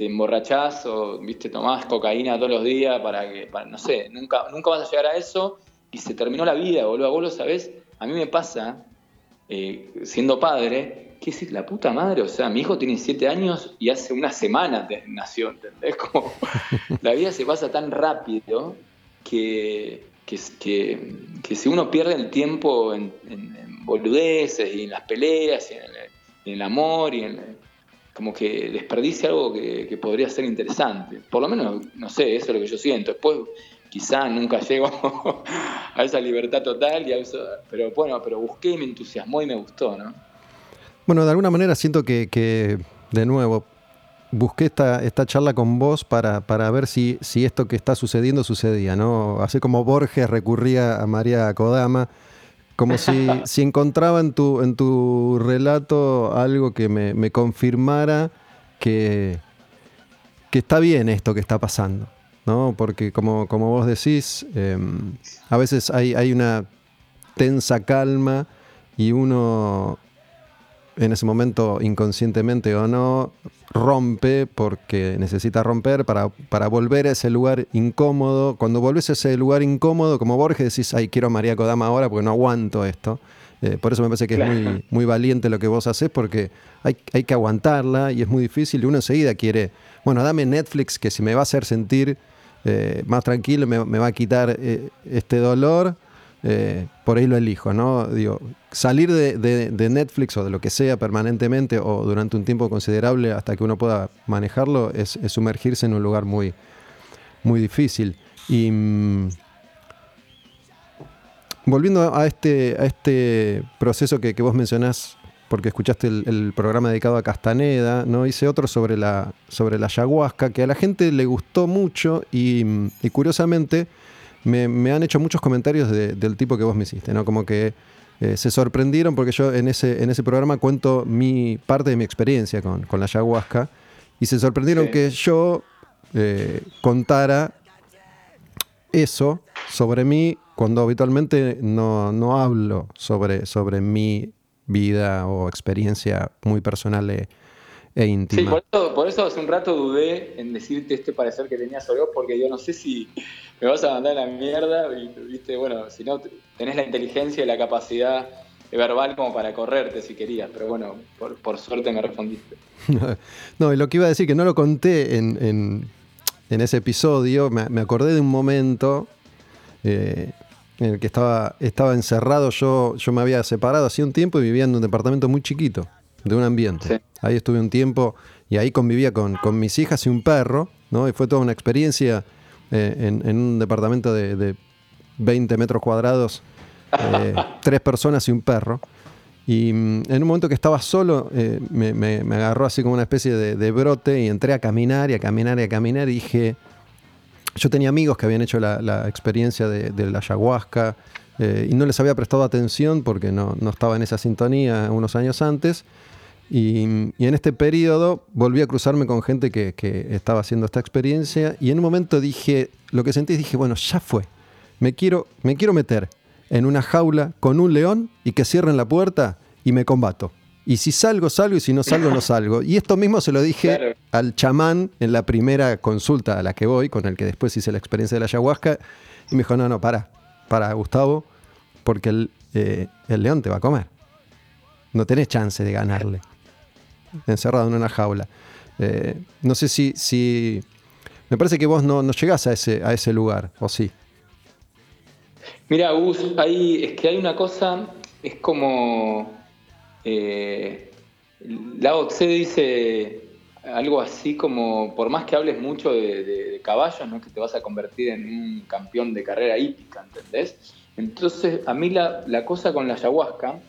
te emborrachás o viste tomás cocaína todos los días para que, no sé, nunca, nunca vas a llegar a eso y se terminó la vida, boludo. Vos lo sabés, a mí me pasa, eh, siendo padre, ¿qué es la puta madre? O sea, mi hijo tiene siete años y hace una semana nació, ¿entendés? (laughs) Como la vida se pasa tan rápido que, que, si uno pierde el tiempo en, boludeces y en las peleas y en el, amor y en como que desperdicia algo que, podría ser interesante. Por lo menos, no sé, eso es lo que yo siento. Después quizá nunca (laughs) llego a esa libertad total, y a eso, pero bueno, pero busqué me entusiasmó y me gustó, ¿no?
Bueno, de alguna manera siento que, de nuevo, busqué esta, esta charla con vos para, para ver si, si, esto que está sucediendo sucedía, ¿no? Así como Borges recurría a María Kodama, como si, (laughs) si encontraba en tu, en tu relato algo que me, confirmara que, que está bien esto que está pasando, ¿no? Porque como, como vos decís, em, a veces hay, hay una tensa calma y uno en ese momento, inconscientemente o no, rompe porque necesita romper para, para volver a ese lugar incómodo. Cuando volvés a ese lugar incómodo, como Borges, decís, ay, quiero a María Kodama ahora porque no aguanto esto. Eh, por eso me parece que es muy, muy valiente lo que vos haces porque hay, hay que aguantarla y es muy difícil. Y uno enseguida quiere, bueno, dame Netflix que si me va a hacer sentir eh, más tranquilo, me, va a quitar eh, este dolor eh, por ahí lo elijo, ¿no? Digo, salir de, Netflix o de lo que sea permanentemente o durante un tiempo considerable hasta que uno pueda manejarlo es, sumergirse en un lugar muy, muy difícil. Y mm, volviendo a este, a este proceso que, vos mencionás, porque escuchaste el, programa dedicado a Castaneda, ¿no? Hice otro sobre la, sobre la ayahuasca, que a la gente le gustó mucho y, y curiosamente me, han hecho muchos comentarios del tipo que vos me hiciste, ¿no? Como que eh, se sorprendieron porque yo en ese, en ese programa cuento mi parte de mi experiencia con, la ayahuasca y se sorprendieron que yo eh, contara eso sobre mí cuando habitualmente no, hablo sobre, sobre mi vida o experiencia muy personal e, e íntima.
Sí, por eso, hace un rato dudé en decirte este parecer que tenía sobre vos porque yo no sé si me vas a mandar a la mierda, y, viste, bueno, si no tenés la inteligencia y la capacidad verbal como para correrte si querías, pero bueno, por, suerte me respondiste. (laughs)
no, y lo que iba a decir, que no lo conté en, ese episodio, me, acordé de un momento eh, en el que estaba, estaba encerrado, yo, yo me había separado hacía un tiempo y vivía en un departamento muy chiquito, de un ambiente. Ahí estuve un tiempo y ahí convivía con, con mis hijas y un perro, ¿no? Y fue toda una experiencia eh, en, un departamento de, 20 metros cuadrados, eh, (laughs) tres personas y un perro. Y mm, en un momento que estaba solo, eh, me, agarró así como una especie de, brote y entré a caminar y a caminar y a caminar y dije, yo tenía amigos que habían hecho la, experiencia de, la ayahuasca eh, y no les había prestado atención porque no, no, estaba en esa sintonía unos años antes. Y, en este periodo volví a cruzarme con gente que, que, estaba haciendo esta experiencia y en un momento dije, lo que sentí, dije, bueno, ya fue, me quiero, me quiero meter en una jaula con un león y que cierren la puerta y me combato. Y si salgo, salgo, y si no salgo, no salgo. Y esto mismo se lo dije al chamán en la primera consulta a la que voy, con el que después hice la experiencia de la ayahuasca. Y me dijo, no, no, para, para, Gustavo, porque el, eh, el león te va a comer. No tenés chance de ganarle. Encerrado en una jaula. Eh, no sé si, si... Me parece que vos no, no llegás a ese, a ese lugar, ¿o sí?
Mira, Gus, ahí, es que hay una cosa, es como eh, Lao Tse dice algo así como, por más que hables mucho de, caballos, no que te vas a convertir en un campeón de carrera hípica, ¿entendés? Entonces, a mí la, cosa con la ayahuasca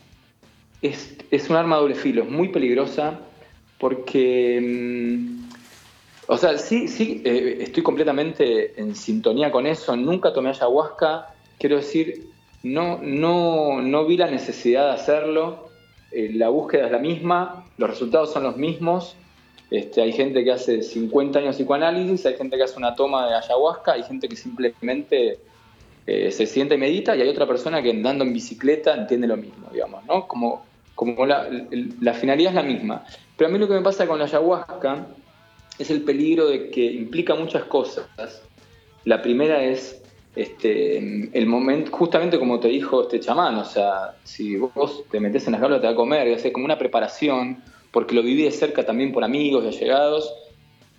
es, es, un arma doble filo, es muy peligrosa porque, mm, o sea, sí, sí, eh, estoy completamente en sintonía con eso, nunca tomé ayahuasca, quiero decir, no, no, no vi la necesidad de hacerlo, eh, la búsqueda es la misma, los resultados son los mismos. Este, hay gente que hace 50 años psicoanálisis, hay gente que hace una toma de ayahuasca, hay gente que simplemente eh, se sienta y medita, y hay otra persona que andando en bicicleta entiende lo mismo, digamos, ¿no? Como, como la, la finalidad es la misma. Pero a mí lo que me pasa con la ayahuasca es el peligro de que implica muchas cosas. La primera es este, el momento, justamente como te dijo este chamán, o sea, si vos te metes en las gaulas te va a comer, y hace como una preparación, porque lo viví de cerca también por amigos y allegados,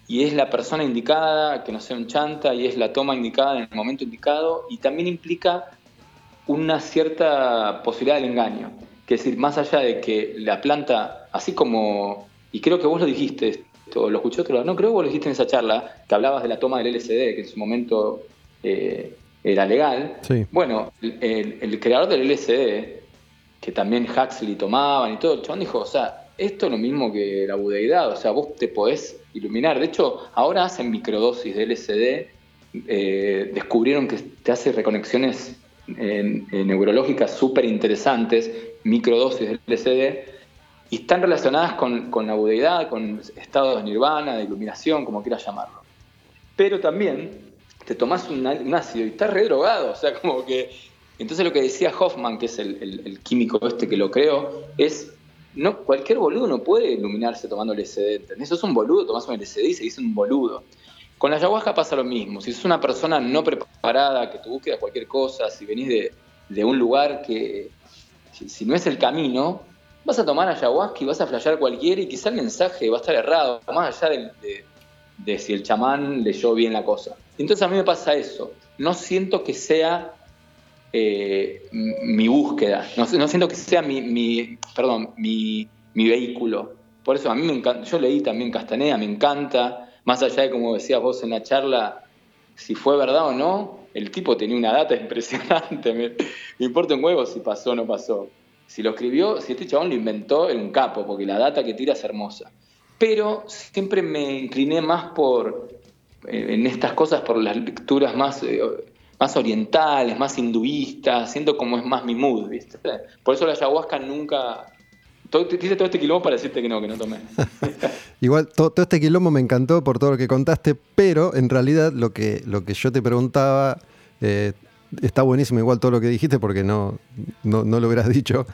y es la persona indicada, que no sea un chanta, y es la toma indicada en el momento indicado, y también implica una cierta posibilidad del engaño. Que es decir, más allá de que la planta, así como, y creo que vos lo dijiste, lo escuché otro lado, no creo que vos lo dijiste en esa charla, que hablabas de la toma del LSD, que en su momento eh, era legal. Bueno, el, creador del LSD, que también Huxley tomaban y todo, el chabón dijo, o sea, esto es lo mismo que la budeidad, o sea, vos te podés iluminar. De hecho, ahora hacen microdosis de LSD, eh, descubrieron que te hace reconexiones neurológicas súper interesantes, microdosis de LSD, y están relacionadas con, con la budeidad, con estados de nirvana, de iluminación, como quieras llamarlo. Pero también te tomás un, ácido y estás redrogado, o sea, como que... Entonces lo que decía Hoffman, que es el, químico este que lo creó, es, no, cualquier boludo no puede iluminarse tomando LSD, ¿entendés? Sos un boludo, tomás un LSD y se dice un boludo. Con la ayahuasca pasa lo mismo, si sos una persona no preparada, que tu búsqueda cualquier cosa, si venís de, un lugar que, si, no es el camino, vas a tomar ayahuasca y vas a flashear cualquiera y quizá el mensaje va a estar errado, más allá de, de si el chamán leyó bien la cosa. Entonces a mí me pasa eso. No siento que sea eh, mi búsqueda, no, siento que sea mi, perdón, mi, vehículo. Por eso a mí me encanta, yo leí también Castaneda, me encanta, más allá de como decías vos en la charla, si fue verdad o no, el tipo tenía una data (laughs) impresionante, me, importa un huevo si pasó o no pasó. Si lo escribió, si este chabón lo inventó, era un capo, porque la data que tira es hermosa pero siempre me incliné más por, eh, en estas cosas, por las lecturas más, eh, más orientales, más hinduistas, siento como es más mi mood, ¿viste? Por eso la ayahuasca nunca... Todo, hice todo este quilombo para decirte que no, que no tomé. (laughs)
Igual, todo, este quilombo me encantó por todo lo que contaste, pero en realidad lo que, lo que yo te preguntaba... Eh, está buenísimo igual todo lo que dijiste porque no, no, no lo hubieras dicho.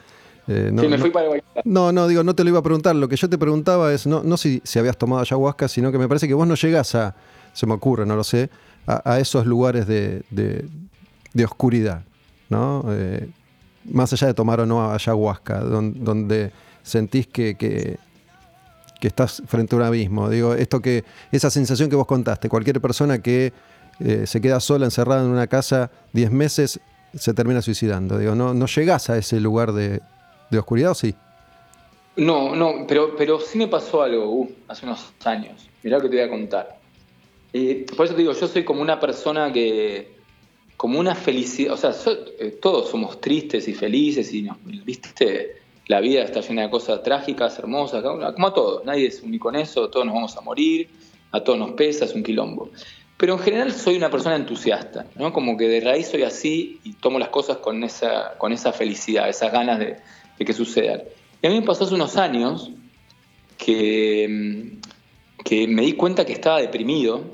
Eh, no, sí, me fui para
No, no, digo, no te lo iba a preguntar. Lo que yo te preguntaba es, no, no si, si habías tomado ayahuasca, sino que me parece que vos no llegás a, se me ocurre, no lo sé, a, esos lugares de, de, oscuridad, ¿no? Eh, más allá de tomar o no ayahuasca, donde, sentís que, que, estás frente a un abismo. Digo, esto que, esa sensación que vos contaste, cualquier persona que eh, se queda sola, encerrada en una casa 10 meses, se termina suicidando. Digo, no, no llegás a ese lugar de, oscuridad o sí?
No, no, pero, pero sí me pasó algo uh, hace unos años. Mirá lo que te voy a contar. Eh, por eso te digo, yo soy como una persona que, como una felicidad, o sea, eh, todos somos tristes y felices y, viste, la vida está llena de cosas trágicas, hermosas, como a todos, nadie es único en eso, todos nos vamos a morir, a todos nos pesa, es un quilombo. pero en general soy una persona entusiasta, ¿no? Como que de raíz soy así y tomo las cosas con esa, con esa felicidad, esas ganas de, que sucedan. Y a mí me pasó hace unos años que, que me di cuenta que estaba deprimido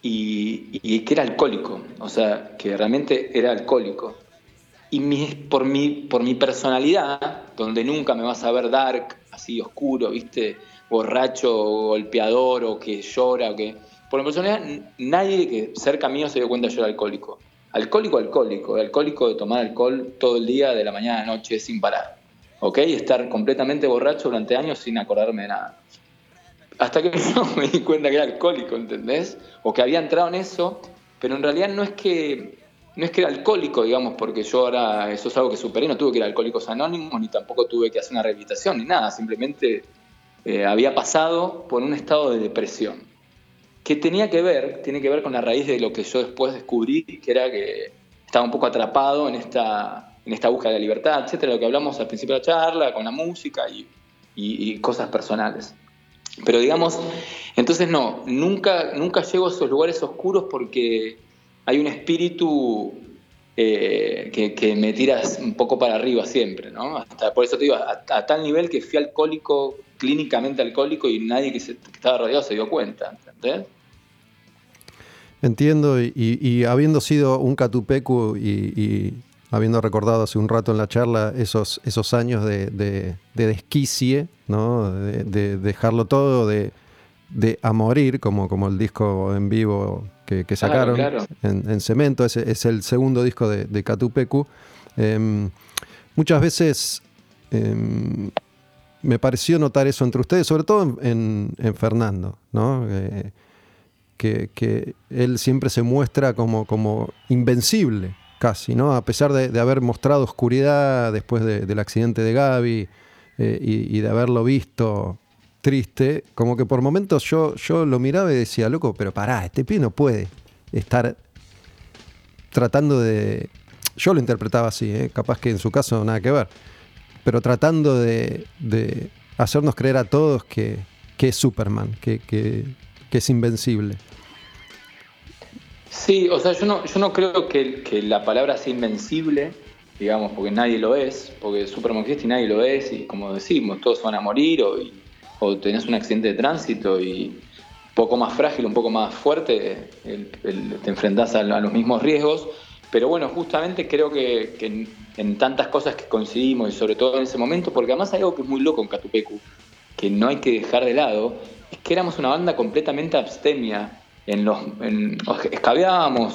y, que era alcohólico, o sea, que realmente era alcohólico. Y por, mi, por mi personalidad, donde nunca me vas a ver dark, así oscuro, ¿viste? Borracho, golpeador, o que llora, o que por mi personalidad, nadie que cerca mío se dio cuenta que yo era alcohólico. Alcohólico, alcohólico. Alcohólico de tomar alcohol todo el día, de la mañana a la noche, sin parar. ¿Ok? Estar completamente borracho durante años sin acordarme de nada. Hasta que (laughs) me di cuenta que era alcohólico, ¿entendés? O que había entrado en eso, pero en realidad no es que no es que era alcohólico, digamos, porque yo ahora, eso es algo que superé, no tuve que ir a Alcohólicos Anónimos, ni tampoco tuve que hacer una rehabilitación, ni nada, simplemente eh, había pasado por un estado de depresión que tenía que ver, tiene que ver con la raíz de lo que yo después descubrí, que era que estaba un poco atrapado en esta, en esta búsqueda de libertad, etcétera, lo que hablamos al principio de la charla, con la música y, cosas personales. Pero digamos, entonces no, nunca, nunca llego a esos lugares oscuros porque hay un espíritu eh, que, me tiras un poco para arriba siempre, ¿no? Hasta, por eso te digo, a, tal nivel que fui alcohólico, clínicamente alcohólico, y nadie que, estaba rodeado se dio cuenta, ¿entendés?
Entiendo, y, habiendo sido un catupecu y, habiendo recordado hace un rato en la charla esos, esos años de, desquicie, ¿no? de, dejarlo todo, de, a morir, como, como el disco en vivo que, sacaron En, Cemento, es, es el segundo disco de, de Catupecu. Em, muchas veces em, me pareció notar eso entre ustedes, sobre todo en, Fernando, ¿no? Eh, que, él siempre se muestra como, como invencible, casi, ¿no? A pesar de, haber mostrado oscuridad después del accidente de Gaby eh, y, y, de haberlo visto triste, como que por momentos yo, yo lo miraba y decía, loco, pero pará, este pie no puede estar tratando de... Yo lo interpretaba así, ¿eh? capaz que en su caso nada que ver, pero tratando de, hacernos creer a todos que, es Superman, que, es invencible.
Sí, o sea, yo no, yo no creo que, que, la palabra sea invencible, digamos, porque nadie lo es, porque Superman existe y nadie lo es, y como decimos, todos van a morir o, o tenés un accidente de tránsito y un poco más frágil, un poco más fuerte, te enfrentás a, los mismos riesgos. Pero bueno, justamente creo que, en, tantas cosas que coincidimos y sobre todo en ese momento, porque además hay algo que es muy loco en Catupecu, que no hay que dejar de lado, es que éramos una banda completamente abstemia. En los, en,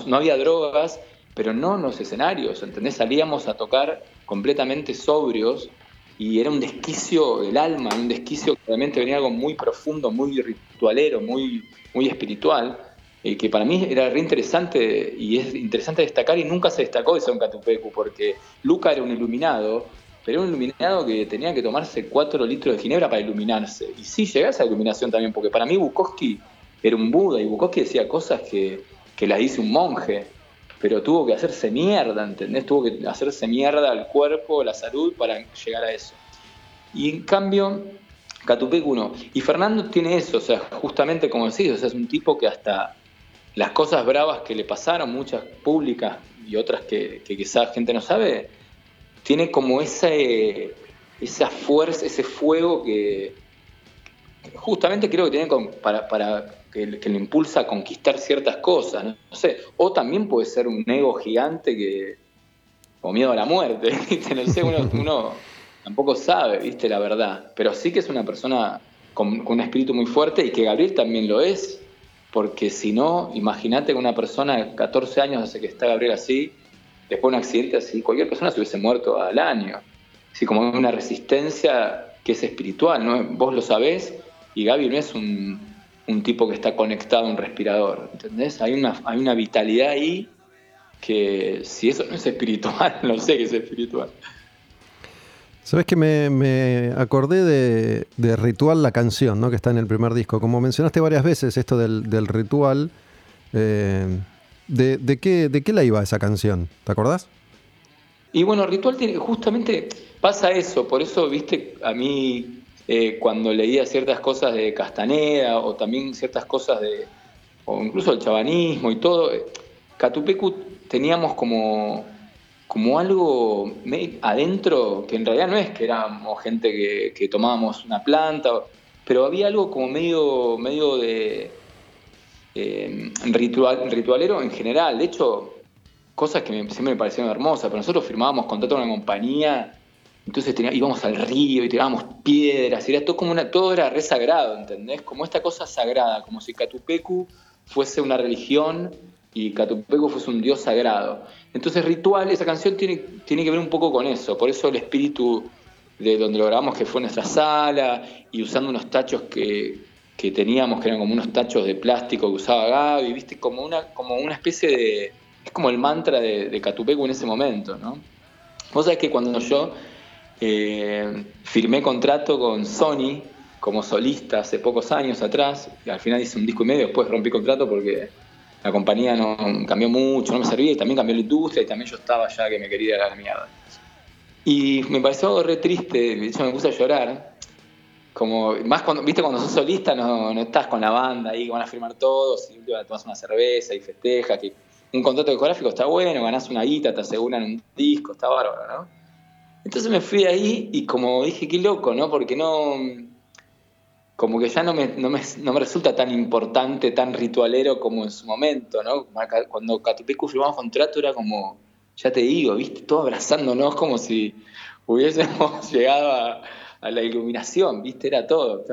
no había drogas, pero no en los escenarios, ¿entendés? Salíamos a tocar completamente sobrios y era un desquicio del alma, un desquicio que realmente venía algo muy profundo, muy ritualero, muy, muy espiritual, eh, que para mí era re interesante y es interesante destacar y nunca se destacó de un Catupecu, porque Luca era un iluminado, pero era un iluminado que tenía que tomarse cuatro litros de ginebra para iluminarse. Y sí, llegaba a esa iluminación también, porque para mí Bukowski era un Buda y Bukowski decía cosas que, que las dice un monje pero tuvo que hacerse mierda, ¿entendés? Tuvo que hacerse mierda al cuerpo, la salud para llegar a eso. Y en cambio, Catupecu no. Y Fernando tiene eso, o sea, justamente como decís, o sea, es un tipo que hasta las cosas bravas que le pasaron, muchas públicas y otras que, que quizás gente no sabe, tiene como ese, esa fuerza, ese fuego que justamente creo que tiene para, para que, le impulsa a conquistar ciertas cosas, ¿no? sé, o también puede ser un ego gigante que, o miedo a la muerte, (laughs) no sé, uno, tampoco sabe, ¿viste? La verdad, pero sí que es una persona con, un espíritu muy fuerte y que Gabriel también lo es, porque si no, imagínate que una persona de 14 años hace que está Gabriel así, después de un accidente así, cualquier persona se hubiese muerto al año. Así como una resistencia que es espiritual, ¿no? Vos lo sabés y Gaby no es un, un tipo que está conectado a un respirador, ¿entendés? Hay una, hay una vitalidad ahí que si eso no es espiritual, (laughs) no sé qué es espiritual.
Sabes que me, acordé de, Ritual, la canción, ¿no? que está en el primer disco. Como mencionaste varias veces esto del, ritual, eh, de, qué, ¿de qué la iba esa canción? ¿Te acordás?
Y bueno, Ritual tiene, justamente pasa eso, por eso, viste, a mí eh, cuando leía ciertas cosas de Castaneda o también ciertas cosas de, o incluso el chavanismo y todo, Catupecu teníamos como, como algo adentro que en realidad no es que éramos gente que, tomábamos una planta, pero había algo como medio, medio de eh, ritual, ritualero en general. De hecho, cosas que siempre me parecieron hermosas, pero nosotros firmábamos contrato con una compañía, entonces íbamos al río y tirábamos piedras, era todo como una, todo era re sagrado, ¿entendés? Como esta cosa sagrada, como si Catupecu fuese una religión y Catupecu fuese un dios sagrado. Entonces Ritual, esa canción tiene, tiene que ver un poco con eso, por eso el espíritu de donde lo grabamos, que fue nuestra sala, y usando unos tachos que, que teníamos, que eran como unos tachos de plástico que usaba Gaby, viste, como una, como una especie de... Es como el mantra de, de Catupecu en ese momento, ¿no? Vos sabés que cuando yo eh, firmé contrato con Sony como solista hace pocos años atrás, y al final hice un disco y medio, después rompí contrato porque la compañía no cambió mucho, no me servía y también cambió la industria y también yo estaba ya que me quería a la mierda. Y me pareció re triste, de hecho me puse a llorar, como más cuando, viste, cuando sos solista no, estás con la banda ahí, van a firmar todos y tomas una cerveza y festejas, que un contrato discográfico está bueno, ganás una guita, te aseguran un disco, está bárbaro, ¿no? Entonces me fui ahí y como dije, qué loco, ¿no? Porque no, como que ya no me, no me, resulta tan importante, tan ritualero como en su momento, ¿no? Cuando Catupecu firmamos contrato era como, ya te digo, ¿viste? Todo abrazándonos como si hubiésemos (laughs) llegado a, la iluminación, ¿viste? Era todo.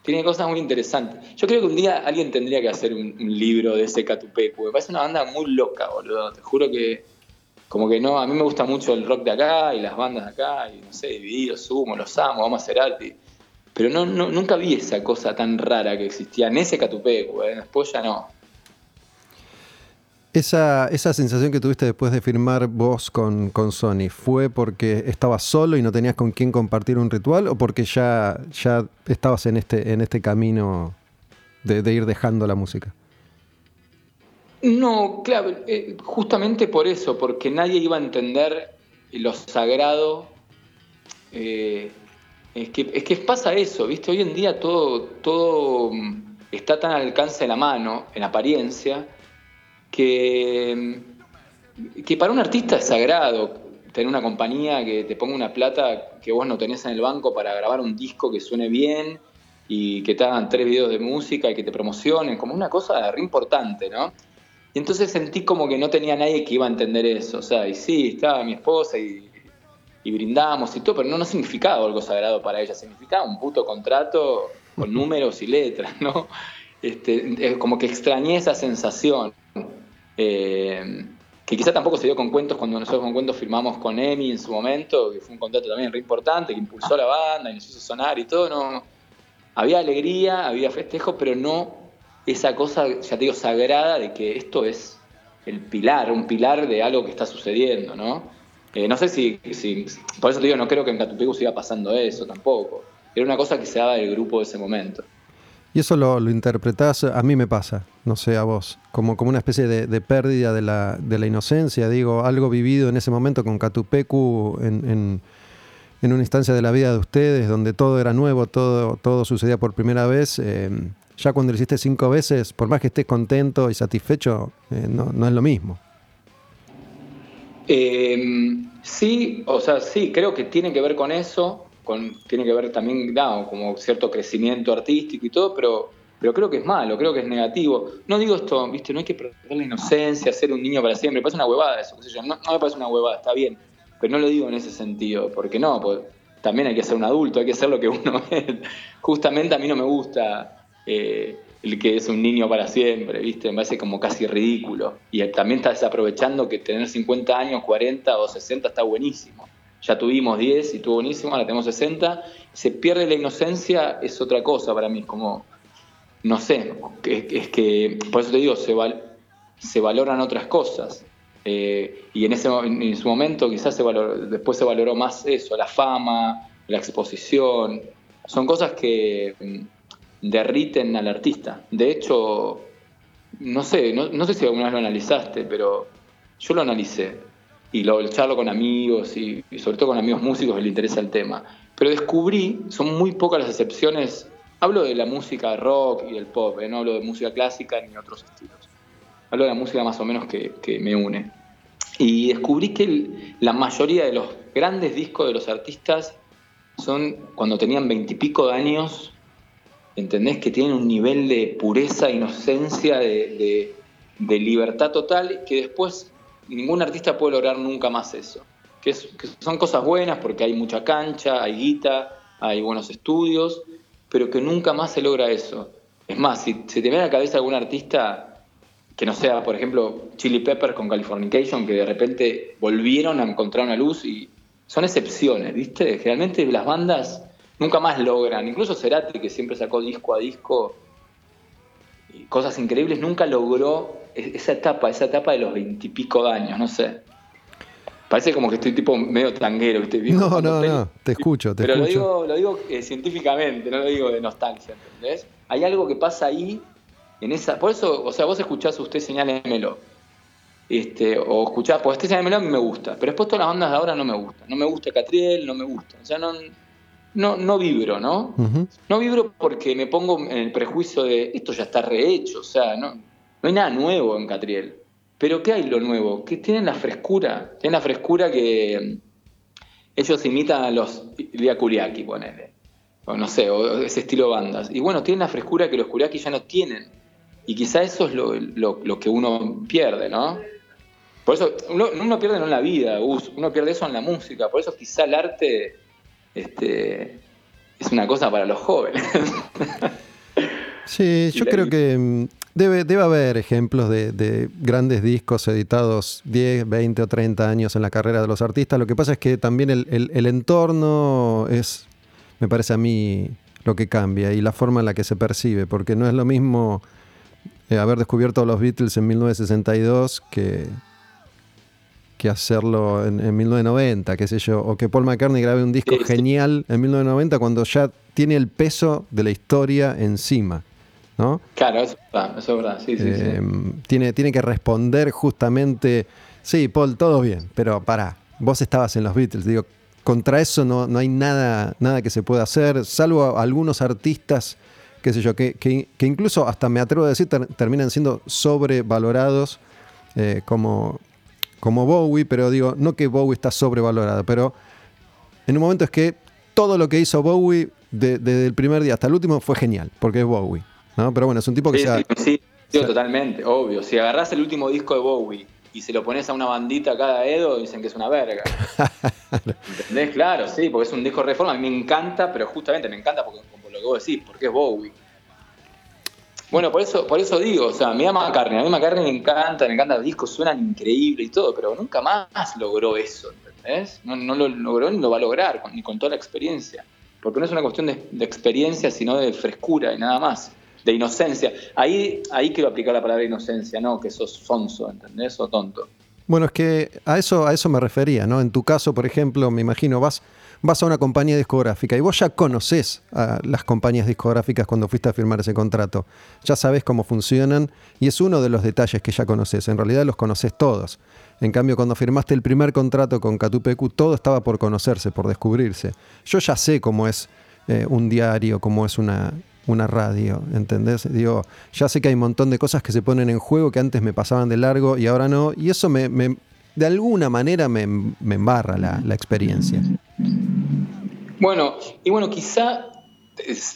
Tiene cosas muy interesantes. Yo creo que un día alguien tendría que hacer un, libro de ese Catupecu. Me parece una banda muy loca, boludo. Te juro que como que no, a mí me gusta mucho el rock de acá y las bandas de acá, y no sé, Divididos, Sumo, los amo, vamos a hacer arte pero no, nunca vi esa cosa tan rara que existía en ese Catupecu, ¿eh? después ya no.
Esa, esa sensación que tuviste después de firmar vos con, con Sony, ¿fue porque estabas solo y no tenías con quién compartir un ritual o porque ya, ya estabas en este, en este camino de, ir dejando la música?
No, claro, eh, justamente por eso, porque nadie iba a entender lo sagrado eh, es que, es que pasa eso, ¿viste? Hoy en día todo, todo mm, está tan al alcance de la mano, en apariencia, que, mm, que para un artista es sagrado tener una compañía que te ponga una plata que vos no tenés en el banco para grabar un disco que suene bien y que te hagan tres videos de música y que te promocionen, como una cosa re importante, ¿no? Y entonces sentí como que no tenía nadie que iba a entender eso, o sea, y sí, estaba mi esposa y y brindamos y todo, pero no, significaba algo sagrado para ella, significaba un puto contrato con números y letras, ¿no? Este, como que extrañé esa sensación. Eh, que quizá tampoco se dio con cuentos cuando nosotros con cuentos firmamos con Emi en su momento, que fue un contrato también re importante, que impulsó la banda y nos hizo sonar y todo, no. Había alegría, había festejo, pero no esa cosa, ya te digo, sagrada de que esto es el pilar, un pilar de algo que está sucediendo, ¿no? Eh, no sé si, por eso te digo, no creo que en Catupecu siga pasando eso tampoco. Era una cosa que se daba del grupo de ese momento.
Y eso lo, interpretás, a mí me pasa, no sé a vos, como, como una especie de, pérdida de la, de la, inocencia, digo, algo vivido en ese momento con Catupecu en, en, una instancia de la vida de ustedes, donde todo era nuevo, todo, todo sucedía por primera vez. Eh, ya cuando lo hiciste cinco veces, por más que estés contento y satisfecho, eh, no, es lo mismo.
Eh, sí, o sea, sí, creo que tiene que ver con eso, tiene que ver también, no, como cierto crecimiento artístico y todo, pero, creo que es malo, creo que es negativo. No digo esto, viste, no hay que perder la inocencia, ser un niño para siempre, me parece una huevada eso, no, me parece una huevada, está bien, pero no lo digo en ese sentido, porque no, pues, también hay que ser un adulto, hay que ser lo que uno (laughs) es. Justamente a mí no me gusta eh, el que es un niño para siempre, ¿viste? Me parece como casi ridículo. Y también estás aprovechando que tener 50 años, 40 o 60 está buenísimo. Ya tuvimos 10 y estuvo buenísimo, ahora tenemos 60. Se pierde la inocencia, es otra cosa para mí, como, no sé, es, que, por eso te digo, se, valoran otras cosas. Eh, y en, ese, en su momento quizás se después se valoró más eso, la fama, la exposición. Son cosas que derriten al artista. De hecho, no sé, no, sé si alguna vez lo analizaste, pero yo lo analicé y lo charlo con amigos y, sobre todo con amigos músicos que les interesa el tema. Pero descubrí, son muy pocas las excepciones, hablo de la música rock y del pop, ¿eh? no hablo de música clásica ni otros estilos. Hablo de la música más o menos que, me une. Y descubrí que la mayoría de los grandes discos de los artistas son cuando tenían veintipico de años, ¿entendés? Que tienen un nivel de pureza, inocencia, de, libertad total, que después ningún artista puede lograr nunca más eso. Que, son cosas buenas porque hay mucha cancha, hay guita, hay buenos estudios, pero que nunca más se logra eso. Es más, si, si te viene a la cabeza algún artista que no sea, por ejemplo, Chili Peppers con Californication, que de repente volvieron a encontrar una luz y son excepciones, ¿viste? Generalmente las bandas nunca más logran, incluso Cerati, que siempre sacó disco a disco, y cosas increíbles, nunca logró e-, esa etapa, esa etapa de los veintipico de años, no sé. Parece como que estoy tipo medio tanguero, ¿viste?
No, no, no, te escucho, te
pero
escucho.
Pero lo digo, lo digo eh, científicamente, no lo digo de nostalgia, ¿entendés? Hay algo que pasa ahí en esa, por eso, o sea, vos escuchás usted señálemelo. Este, o escuchás, pues este señálemelo a mí me gusta, pero después todas las bandas de ahora no me gustan. No me gusta Catriel, no me gusta. O sea, no, no, no vibro, ¿no? No vibro porque me pongo en el prejuicio de esto ya está rehecho, o sea, no, no hay nada nuevo en Catriel. Pero ¿qué hay lo nuevo? Que tienen la frescura, tienen la frescura que ellos imitan a los Lia Kuriaki, ponele. O no sé, o ese estilo de bandas. Y bueno, tienen la frescura que los Kuriaki ya no tienen. Y quizá eso es lo, que uno pierde, ¿no? Por eso, uno, pierde no en la vida, uno pierde eso en la música. Por eso quizá el arte este, es una cosa para los jóvenes. (laughs)
Sí, yo creo que mm, debe, debe haber ejemplos de, grandes discos editados 10, 20 o 30 años en la carrera de los artistas. Lo que pasa es que también el entorno es, me parece a mí, lo que cambia y la forma en la que se percibe, porque no es lo mismo eh, haber descubierto a los Beatles en 1962 que, que hacerlo en, 1990, qué sé yo, o que Paul McCartney grabe un disco genial en 1990 cuando ya tiene el peso de la historia encima. ¿no?
Claro, eso es verdad, sí, sí,
eh, Tiene, tiene que responder justamente, sí, Paul, todo bien, pero para vos estabas en los Beatles, digo, contra eso no, no hay nada, nada que se pueda hacer, salvo algunos artistas qué sé yo, que, que, incluso hasta me atrevo a decir terminan siendo sobrevalorados eh, como, como Bowie, pero digo, no que Bowie está sobrevalorado, pero en un momento es que todo lo que hizo Bowie desde el primer día hasta el último fue genial, porque es Bowie. ¿no? Pero bueno, es un tipo que
sí,
se
Sí, sí totalmente, obvio. Si agarras el último disco de Bowie y se lo pones a una bandita cada Edo, dicen que es una verga. (laughs) ¿Entendés? Claro, sí, porque es un disco reforma. A mí me encanta, pero justamente me encanta porque lo que vos decís, porque es Bowie. Bueno, por eso, por eso digo, o sea, me llama carne, a mí McCartney me encanta, me encanta, los discos suenan increíbles y todo, pero nunca más logró eso, ¿entendés? No, lo logró ni lo va a lograr, ni con toda la experiencia. Porque no es una cuestión de, experiencia, sino de frescura y nada más, de inocencia. Ahí, ahí quiero aplicar la palabra inocencia, no que sos sonso, ¿entendés? O tonto.
Bueno, es que a eso, a eso me refería, ¿no? En tu caso, por ejemplo, me imagino, vas vas a una compañía discográfica y vos ya conoces a las compañías discográficas cuando fuiste a firmar ese contrato. Ya sabes cómo funcionan y es uno de los detalles que ya conoces. En realidad los conoces todos. En cambio, cuando firmaste el primer contrato con Catupecu, todo estaba por conocerse, por descubrirse. Yo ya sé cómo es eh, un diario, cómo es una, una radio, ¿entendés? Digo, ya sé que hay un montón de cosas que se ponen en juego que antes me pasaban de largo y ahora no, y eso me, de alguna manera me, embarra la, la, experiencia.
Bueno, y bueno, quizá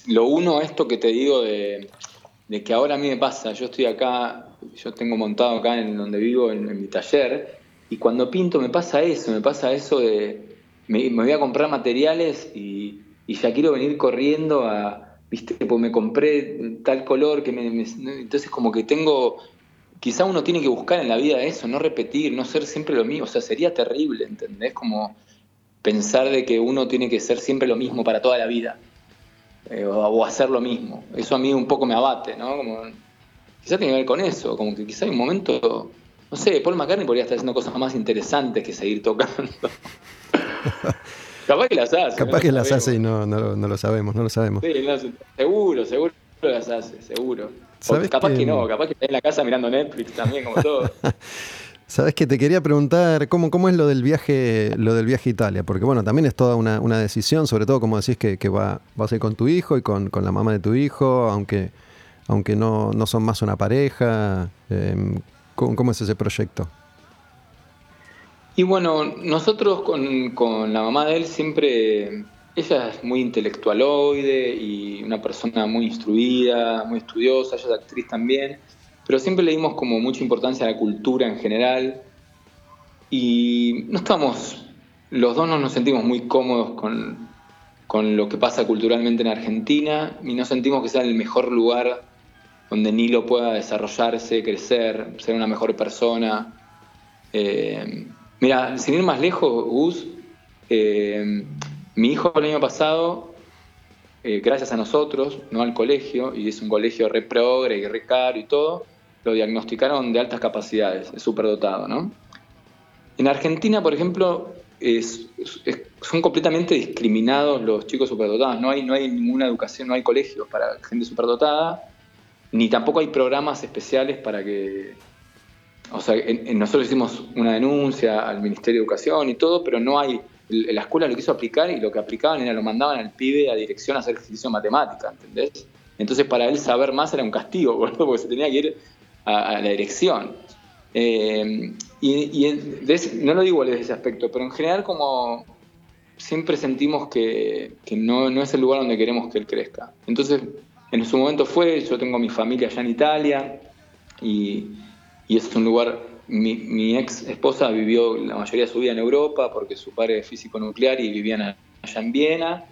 lo uno esto que te digo de, que ahora a mí me pasa, yo estoy acá, yo tengo montado acá en donde vivo, en, mi taller, y cuando pinto me pasa eso, me pasa eso de, me, voy a comprar materiales y, ya quiero venir corriendo a, viste, pues me compré tal color que me, entonces como que tengo, quizá uno tiene que buscar en la vida eso, no repetir, no ser siempre lo mismo, o sea, sería terrible, ¿entendés? Como pensar de que uno tiene que ser siempre lo mismo para toda la vida eh, o, hacer lo mismo. Eso a mí un poco me abate, ¿no? Como, quizá tiene que ver con eso, como que quizá hay un momento, no sé, Paul McCartney podría estar haciendo cosas más interesantes que seguir tocando. (laughs) Capaz que las hace.
Capaz que las hace y no, no, lo sabemos, no lo sabemos.
Sí, seguro, seguro las hace, seguro. capaz que... no, capaz que está en la casa mirando Netflix también, como todo. (laughs)
Sabes que te quería preguntar cómo, cómo es lo del viaje, lo del viaje a Italia, porque bueno, también es toda una, decisión, sobre todo como decís que, que va, vas a ir con tu hijo y con, la mamá de tu hijo, aunque, aunque no, no son más una pareja. Em, ¿cómo, es ese proyecto?
Y bueno, nosotros con, con la mamá de él siempre, ella es muy intelectualoide y una persona muy instruida, muy estudiosa, ella es actriz también pero siempre le dimos como mucha importancia a la cultura en general y no estamos, los dos no nos sentimos muy cómodos con, con lo que pasa culturalmente en Argentina y no sentimos que sea el mejor lugar donde Nilo pueda desarrollarse, crecer, ser una mejor persona. Eh, mira, sin ir más lejos, Gus, eh, mi hijo el año pasado, eh, gracias a nosotros, no al colegio, y es un colegio re progre y re caro y todo, lo diagnosticaron de altas capacidades, es superdotado, ¿no? En Argentina, por ejemplo, son completamente discriminados los chicos superdotados. No hay, no hay ninguna educación, no hay colegios para gente superdotada, ni tampoco hay programas especiales para que... O sea, nosotros hicimos una denuncia al Ministerio de Educación y todo, pero no hay... La escuela lo quiso aplicar y lo que aplicaban era lo mandaban al pibe a dirección a hacer ejercicio de matemática, ¿entendés? Entonces para él saber más era un castigo, (laughs) porque se tenía que ir a, la dirección. Eh, y, no lo digo desde ese aspecto, pero en general como siempre sentimos que, no, es el lugar donde queremos que él crezca. Entonces, en su momento fue, yo tengo mi familia allá en Italia y, es un lugar, mi, ex esposa vivió la mayoría de su vida en Europa porque su padre es físico nuclear y vivían allá en Viena.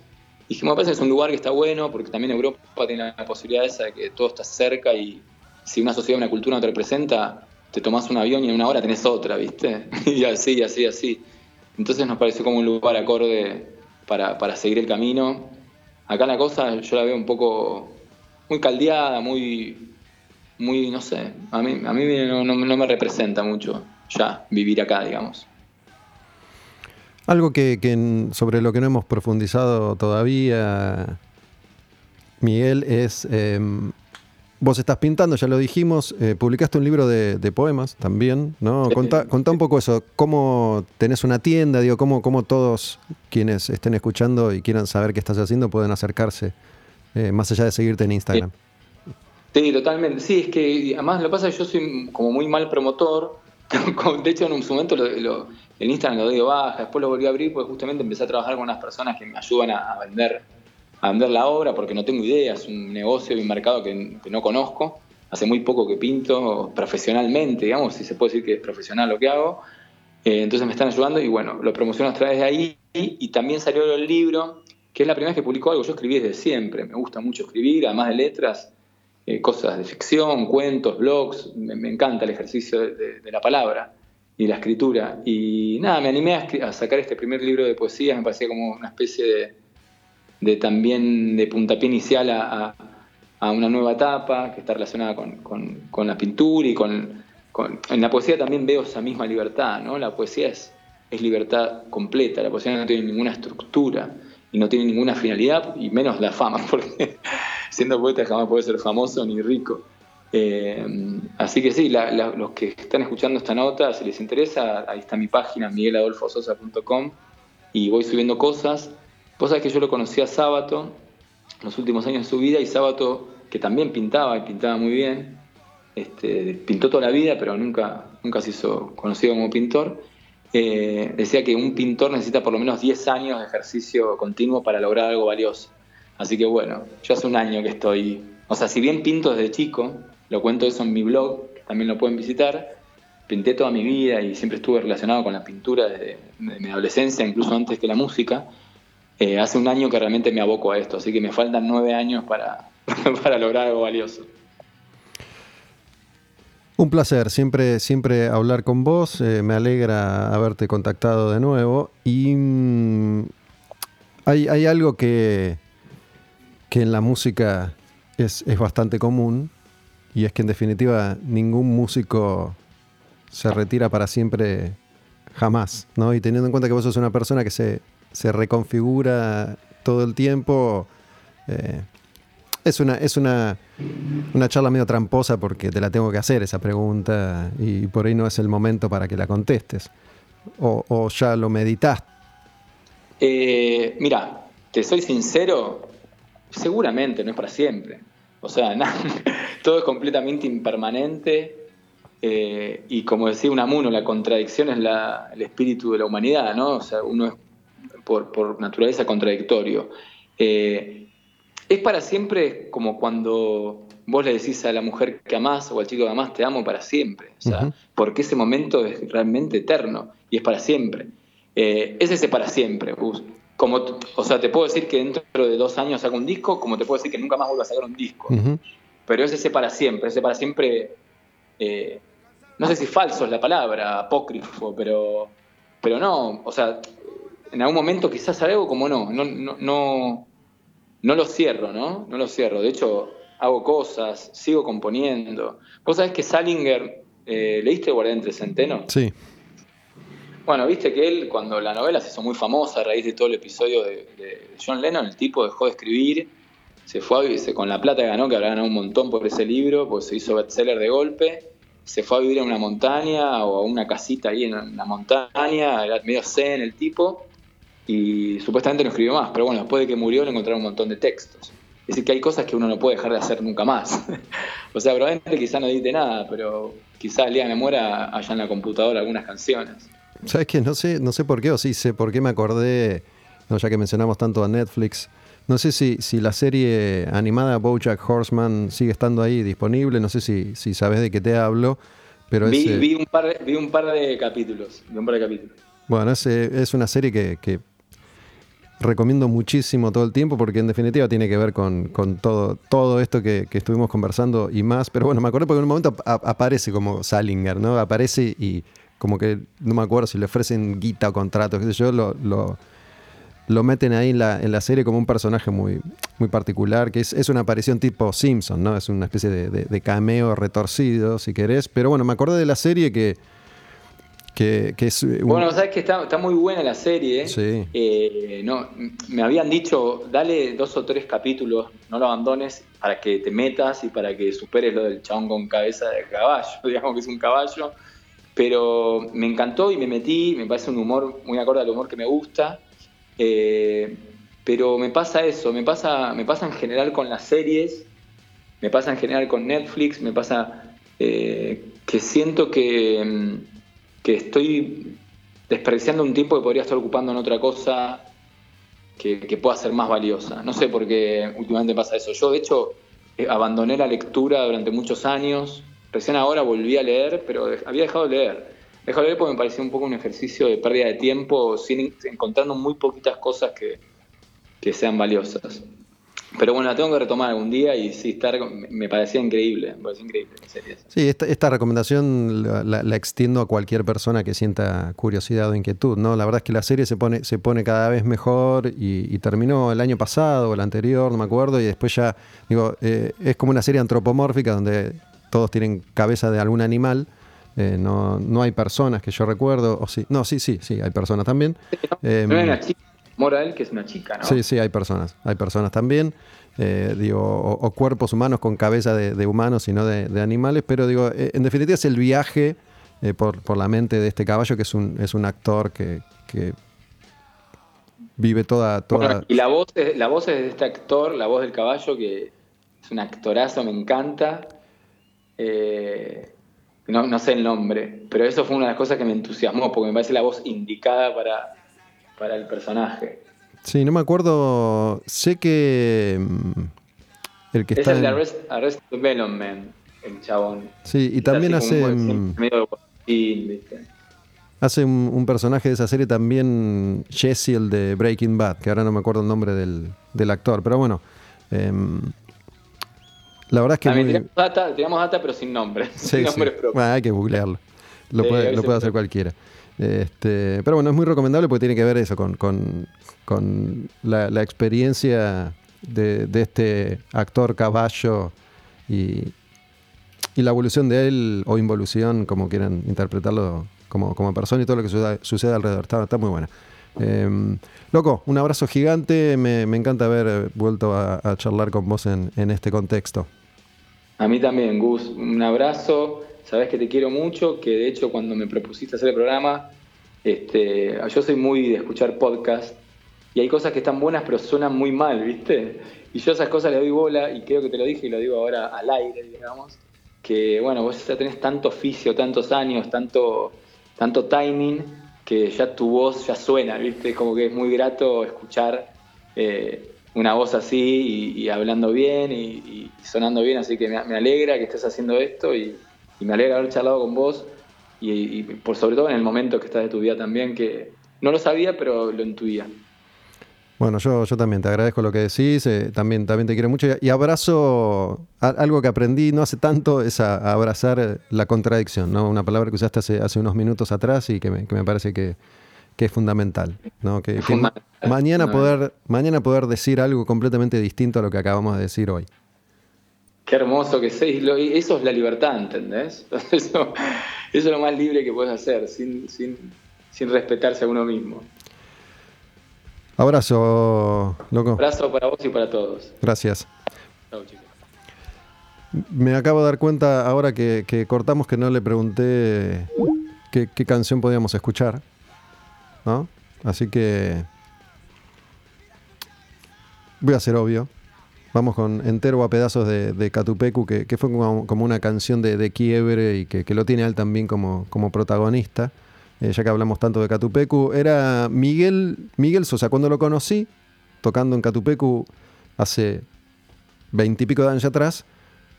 Y dijimos, me parece que es un lugar que está bueno porque también Europa tiene la posibilidad esa de que todo está cerca y, si una sociedad, una cultura no te representa, te tomás un avión y en una hora tenés otra, ¿viste? (laughs) y así, así, así. Entonces nos pareció como un lugar acorde para, seguir el camino. Acá la cosa yo la veo un poco muy caldeada, muy, muy no sé, a mí, a mí no, me representa mucho ya vivir acá, digamos.
Algo que, sobre lo que no hemos profundizado todavía, Miguel, es em, Vos estás pintando, ya lo dijimos, eh, publicaste un libro de, poemas también, ¿no? Contá, un poco eso, cómo tenés una tienda, digo, cómo, cómo todos quienes estén escuchando y quieran saber qué estás haciendo pueden acercarse, eh, más allá de seguirte en Instagram.
Sí. totalmente. Sí, es que además lo que pasa es que yo soy como muy mal promotor. (laughs) de hecho, en un momento lo, el Instagram lo doy baja, después lo volví a abrir porque justamente empecé a trabajar con unas personas que me ayudan a vender a vender la obra porque no tengo idea, es un negocio y un mercado que, no conozco. Hace muy poco que pinto profesionalmente, digamos, si se puede decir que es profesional lo que hago. Eh, entonces me están ayudando y bueno, lo promociono a través de ahí y, también salió el libro, que es la primera vez que publicó algo. Yo escribí desde siempre, me gusta mucho escribir, además de letras, eh, cosas de ficción, cuentos, blogs, me, encanta el ejercicio de, la palabra y la escritura. Y nada, me animé a, a sacar este primer libro de poesía, me parecía como una especie de de también de puntapié inicial a, una nueva etapa que está relacionada con, la pintura y con, En la poesía también veo esa misma libertad, ¿no? La poesía es, es libertad completa, la poesía no tiene ninguna estructura y no tiene ninguna finalidad, y menos la fama, (laughs) porque siendo poeta jamás puede ser famoso ni rico. Eh, así que sí, los que están escuchando esta nota, si les interesa, ahí está mi página, migueladolfososa.com, y voy subiendo cosas. Vos sabés que yo lo conocí a Sábato los últimos años de su vida y Sábato, que también pintaba y pintaba muy bien, este, pintó toda la vida, pero nunca, nunca se hizo conocido como pintor. Eh, decía que un pintor necesita por lo menos 10 años de ejercicio continuo para lograr algo valioso. Así que bueno, yo hace un año que estoy, o sea, si bien pinto desde chico, lo cuento eso en mi blog, también lo pueden visitar, pinté toda mi vida y siempre estuve relacionado con la pintura desde mi adolescencia, incluso antes que la música. Eh, hace un año que realmente me aboco a esto, así que me faltan nueve años para, (laughs) para lograr algo valioso.
Un placer, siempre, siempre hablar con vos, eh, me alegra haberte contactado de nuevo y mm, hay, algo que, que en la música es, es bastante común y es que en definitiva ningún músico se retira para siempre jamás, ¿no? Y teniendo en cuenta que vos sos una persona que se se reconfigura todo el tiempo. Eh, Es una, es una, una charla medio tramposa porque te la tengo que hacer esa pregunta y por ahí no es el momento para que la contestes. O, ya lo meditaste.
Eh, mira, te soy sincero, seguramente no es para siempre. O sea, (laughs) todo es completamente impermanente. Eh, y como decía Unamuno, la contradicción es el espíritu de la humanidad, ¿no? O sea, uno es por, naturaleza contradictorio. Eh, es para siempre como cuando vos le decís a la mujer que amás o al chico que amás, te amo para siempre. O sea, porque ese momento es realmente eterno y es para siempre. Eh, es ese para siempre, Como, o sea, te puedo decir que dentro de dos años saco un disco, como te puedo decir que nunca más vuelvo a sacar un disco. Pero es ese para siempre, ese para siempre. Eh, no sé si falso es la palabra, apócrifo, pero, pero no, o sea, en algún momento quizás algo como no, no, no, no, no lo cierro, ¿no? No lo cierro. De hecho, hago cosas, sigo componiendo. Vos sabés que Salinger, eh, ¿leíste Guardián entre Centeno?
Sí.
Bueno, viste que él, cuando la novela se hizo muy famosa a raíz de todo el episodio de, John Lennon, el tipo dejó de escribir, se fue a, se, con la plata que ganó, que habrá ganado un montón por ese libro, pues se hizo bestseller de golpe, se fue a vivir en una montaña o a una casita ahí en la montaña, era medio zen el tipo, y supuestamente no escribió más, pero bueno, después de que murió le encontraron un montón de textos. Es decir, que hay cosas que uno no puede dejar de hacer nunca más. (laughs) o sea, probablemente quizá no edite nada, pero quizá el día me muera haya en la computadora algunas canciones.
¿Sabes qué? No sé, no sé por qué, o sí sé por qué me acordé, no, ya que mencionamos tanto a Netflix. No sé si, si la serie animada Bojack Horseman sigue estando ahí disponible, no sé si, si sabes de qué te hablo. Pero
vi, vi, un par de, vi un par de capítulos. un par de capítulos.
Bueno, es, es una serie que, que recomiendo muchísimo todo el tiempo porque en definitiva tiene que ver con, todo, todo esto que, estuvimos conversando y más. Pero bueno, me acuerdo porque en un momento aparece como Salinger, ¿no? Aparece y como que no me acuerdo si le ofrecen guita o contrato, qué yo, lo, lo, meten ahí en la, en la, serie como un personaje muy, muy particular, que es, una aparición tipo Simpson, ¿no? Es una especie de, de cameo retorcido, si querés. Pero bueno, me acordé de la serie que
bueno, sabes que está, muy buena la serie.
Sí.
Eh, no, me habían dicho, dale dos o tres capítulos, no lo abandones, para que te metas y para que superes lo del chabón con cabeza de caballo, (laughs) digamos que es un caballo. Pero me encantó y me metí, me parece un humor muy acorde al humor que me gusta. Eh, pero me pasa eso, me pasa, me pasa en general con las series, me pasa en general con Netflix, me pasa eh, que siento que mm, que estoy desperdiciando un tiempo que podría estar ocupando en otra cosa que, pueda ser más valiosa. No sé por qué últimamente pasa eso. Yo, de hecho, eh, abandoné la lectura durante muchos años. Recién ahora volví a leer, pero había dejado de leer. Dejado de leer porque me parecía un poco un ejercicio de pérdida de tiempo, sin, encontrando muy poquitas cosas que, que sean valiosas. Pero bueno, la tengo que retomar algún día y sí, estar, me parecía increíble, me parecía increíble
Sí, esta, recomendación la, extiendo a cualquier persona que sienta curiosidad o inquietud, ¿no? La verdad es que la serie se pone, se pone cada vez mejor y, terminó el año pasado o el anterior, no me acuerdo, y después ya, digo, eh, es como una serie antropomórfica donde todos tienen cabeza de algún animal. Eh, no, no hay personas que yo recuerdo, o sí, no, sí, sí, sí, hay personas también.
Em, Moral, que es una chica, ¿no?
Sí, sí, hay personas. Hay personas también. Eh, digo, o, cuerpos humanos con cabeza de, humanos y no de, animales, pero digo, eh, en definitiva es el viaje eh, por, la mente de este caballo, que es un, es un actor que, vive toda... toda...
y la voz, la voz es de este actor, la voz del caballo, que es un actorazo, me encanta. no, no sé el nombre, pero eso fue una de las cosas que me entusiasmó, porque me parece la voz indicada para, para el personaje.
Sí, no me acuerdo. Sé que. Mm,
el que es está. Es el de Arrest, Development, el chabón.
Sí, y también hace. Mm, hace un, personaje de esa serie también, Jesse, el de Breaking Bad, que ahora no me acuerdo el nombre del, del actor, pero bueno. Em, la verdad es que.
Muy... Tiramos, data, pero sin nombre. (laughs) sin nombre propio.
hay que googlearlo. Lo puede, lo puede hacer cualquiera. Este, pero bueno, es muy recomendable porque tiene que ver eso con, la, experiencia de, este actor caballo y, la evolución de él o involución, como quieran interpretarlo como, persona y todo lo que sucede, alrededor. Está, muy buena. Em, loco, un abrazo gigante, me, encanta haber vuelto a, charlar con vos en, este contexto.
A mí también, Gus, un abrazo, sabes que te quiero mucho, que de hecho cuando me propusiste hacer el programa, este, yo soy muy de escuchar podcast y hay cosas que están buenas pero suenan muy mal, ¿viste? Y yo esas cosas le doy bola y creo que te lo dije y lo digo ahora al aire, digamos, que bueno, vos ya tenés tanto oficio, tantos años, tanto, tanto timing, que ya tu voz ya suena, ¿viste? Como que es muy grato escuchar eh, una voz así y, hablando bien y, sonando bien, así que me, alegra que estés haciendo esto y, me alegra haber charlado con vos y, por sobre todo en el momento que estás de tu vida también, que no lo sabía, pero lo intuía.
Bueno, yo, yo también te agradezco lo que decís, eh, también, también te quiero mucho y, abrazo algo que aprendí no hace tanto, es a, abrazar la contradicción, ¿no? Una palabra que usaste hace, hace unos minutos atrás y que me, que me parece que, que, es fundamental, ¿no? Que, mañana, poder, mañana poder decir algo completamente distinto a lo que acabamos de decir hoy.
Qué hermoso que sé, eso es la libertad, ¿entendés? (laughs) Eso, eso es lo más libre que puedes hacer, sin, sin, sin respetarse a uno mismo.
Abrazo, loco.
Abrazo para vos y para todos.
Gracias. Chicos. Me acabo de dar cuenta ahora que, cortamos que no le pregunté qué, canción podíamos escuchar. ¿No? Así que voy a ser obvio. Vamos con Entero a pedazos de, Catupecu, que, fue como, una canción de, quiebre y que, lo tiene él también como, como protagonista. Eh, ya que hablamos tanto de Catupecu, era Miguel, Miguel Sosa. Cuando lo conocí, tocando en Catupecu hace veintipico de años atrás,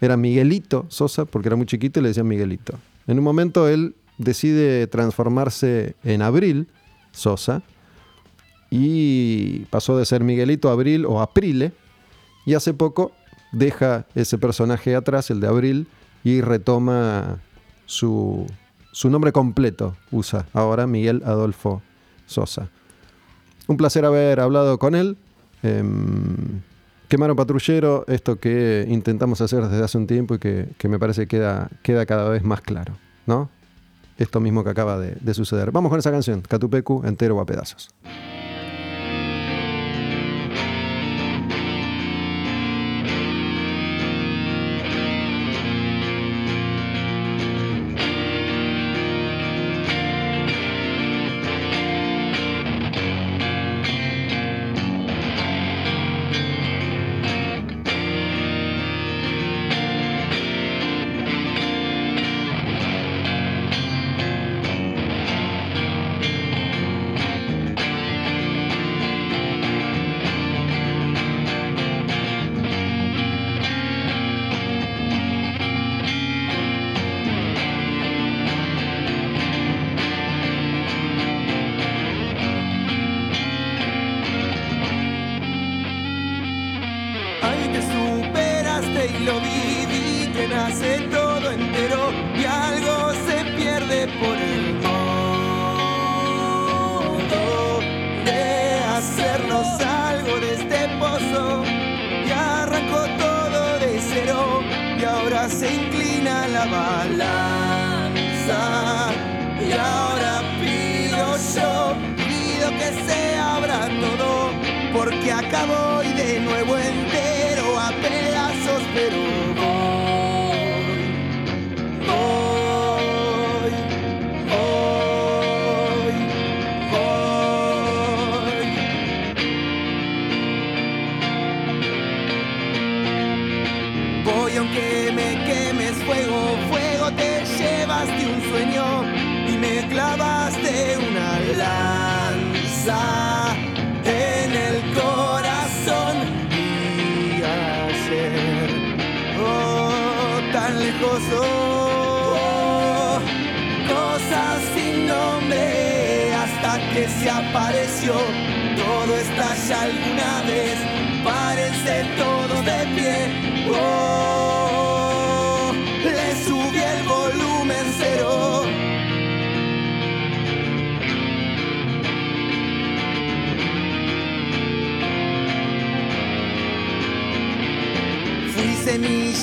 era Miguelito Sosa, porque era muy chiquito y le decían Miguelito. En un momento él decide transformarse en Abril Sosa y pasó de ser Miguelito Abril o Aprile y hace poco deja ese personaje atrás, el de Abril, y retoma su, su nombre completo usa ahora Miguel Adolfo Sosa. Un placer haber hablado con él. Eh, Quemaron patrullero, esto que intentamos hacer desde hace un tiempo y que, me parece queda, queda cada vez más claro, ¿no? Esto mismo que acaba de, de suceder. Vamos con esa canción, Catupecu entero a pedazos.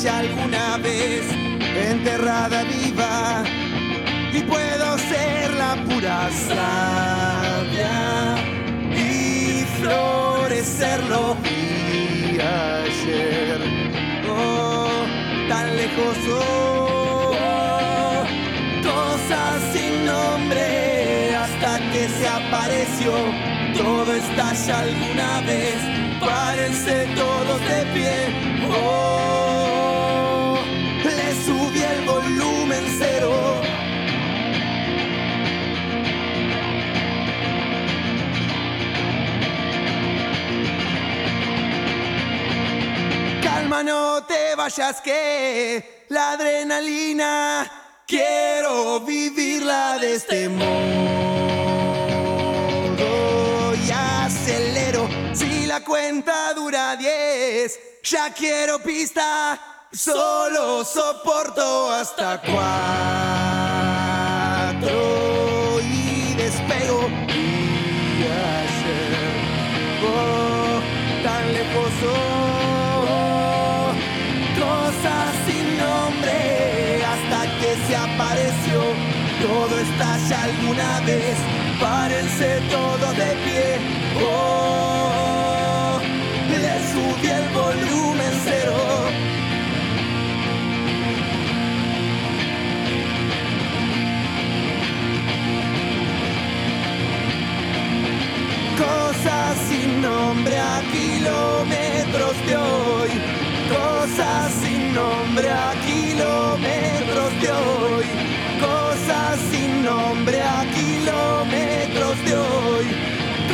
Alguna vez enterrada viva y puedo ser la pura sabia florecerlo vi ayer. Oh, tan lejos, oh, cosas sin nombre hasta que se apareció. Todo estalla alguna vez, párense todos de pie. Oh, Calma, no te vayas que la adrenalina quiero vivirla de este modo y acelero si la cuenta dura 10 ya quiero pista solo soporto hasta cuatro y despego. Y ayer oh, tan lejos oh, cosas sin nombre hasta que se apareció. Todo estalla alguna vez párense todos de pie oh, nombre a kilómetros de hoy. Cosas sin nombre a kilómetros de hoy. Cosas sin nombre a kilómetros de hoy.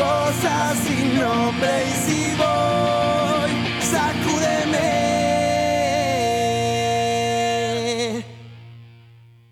Cosas sin nombre y si voy.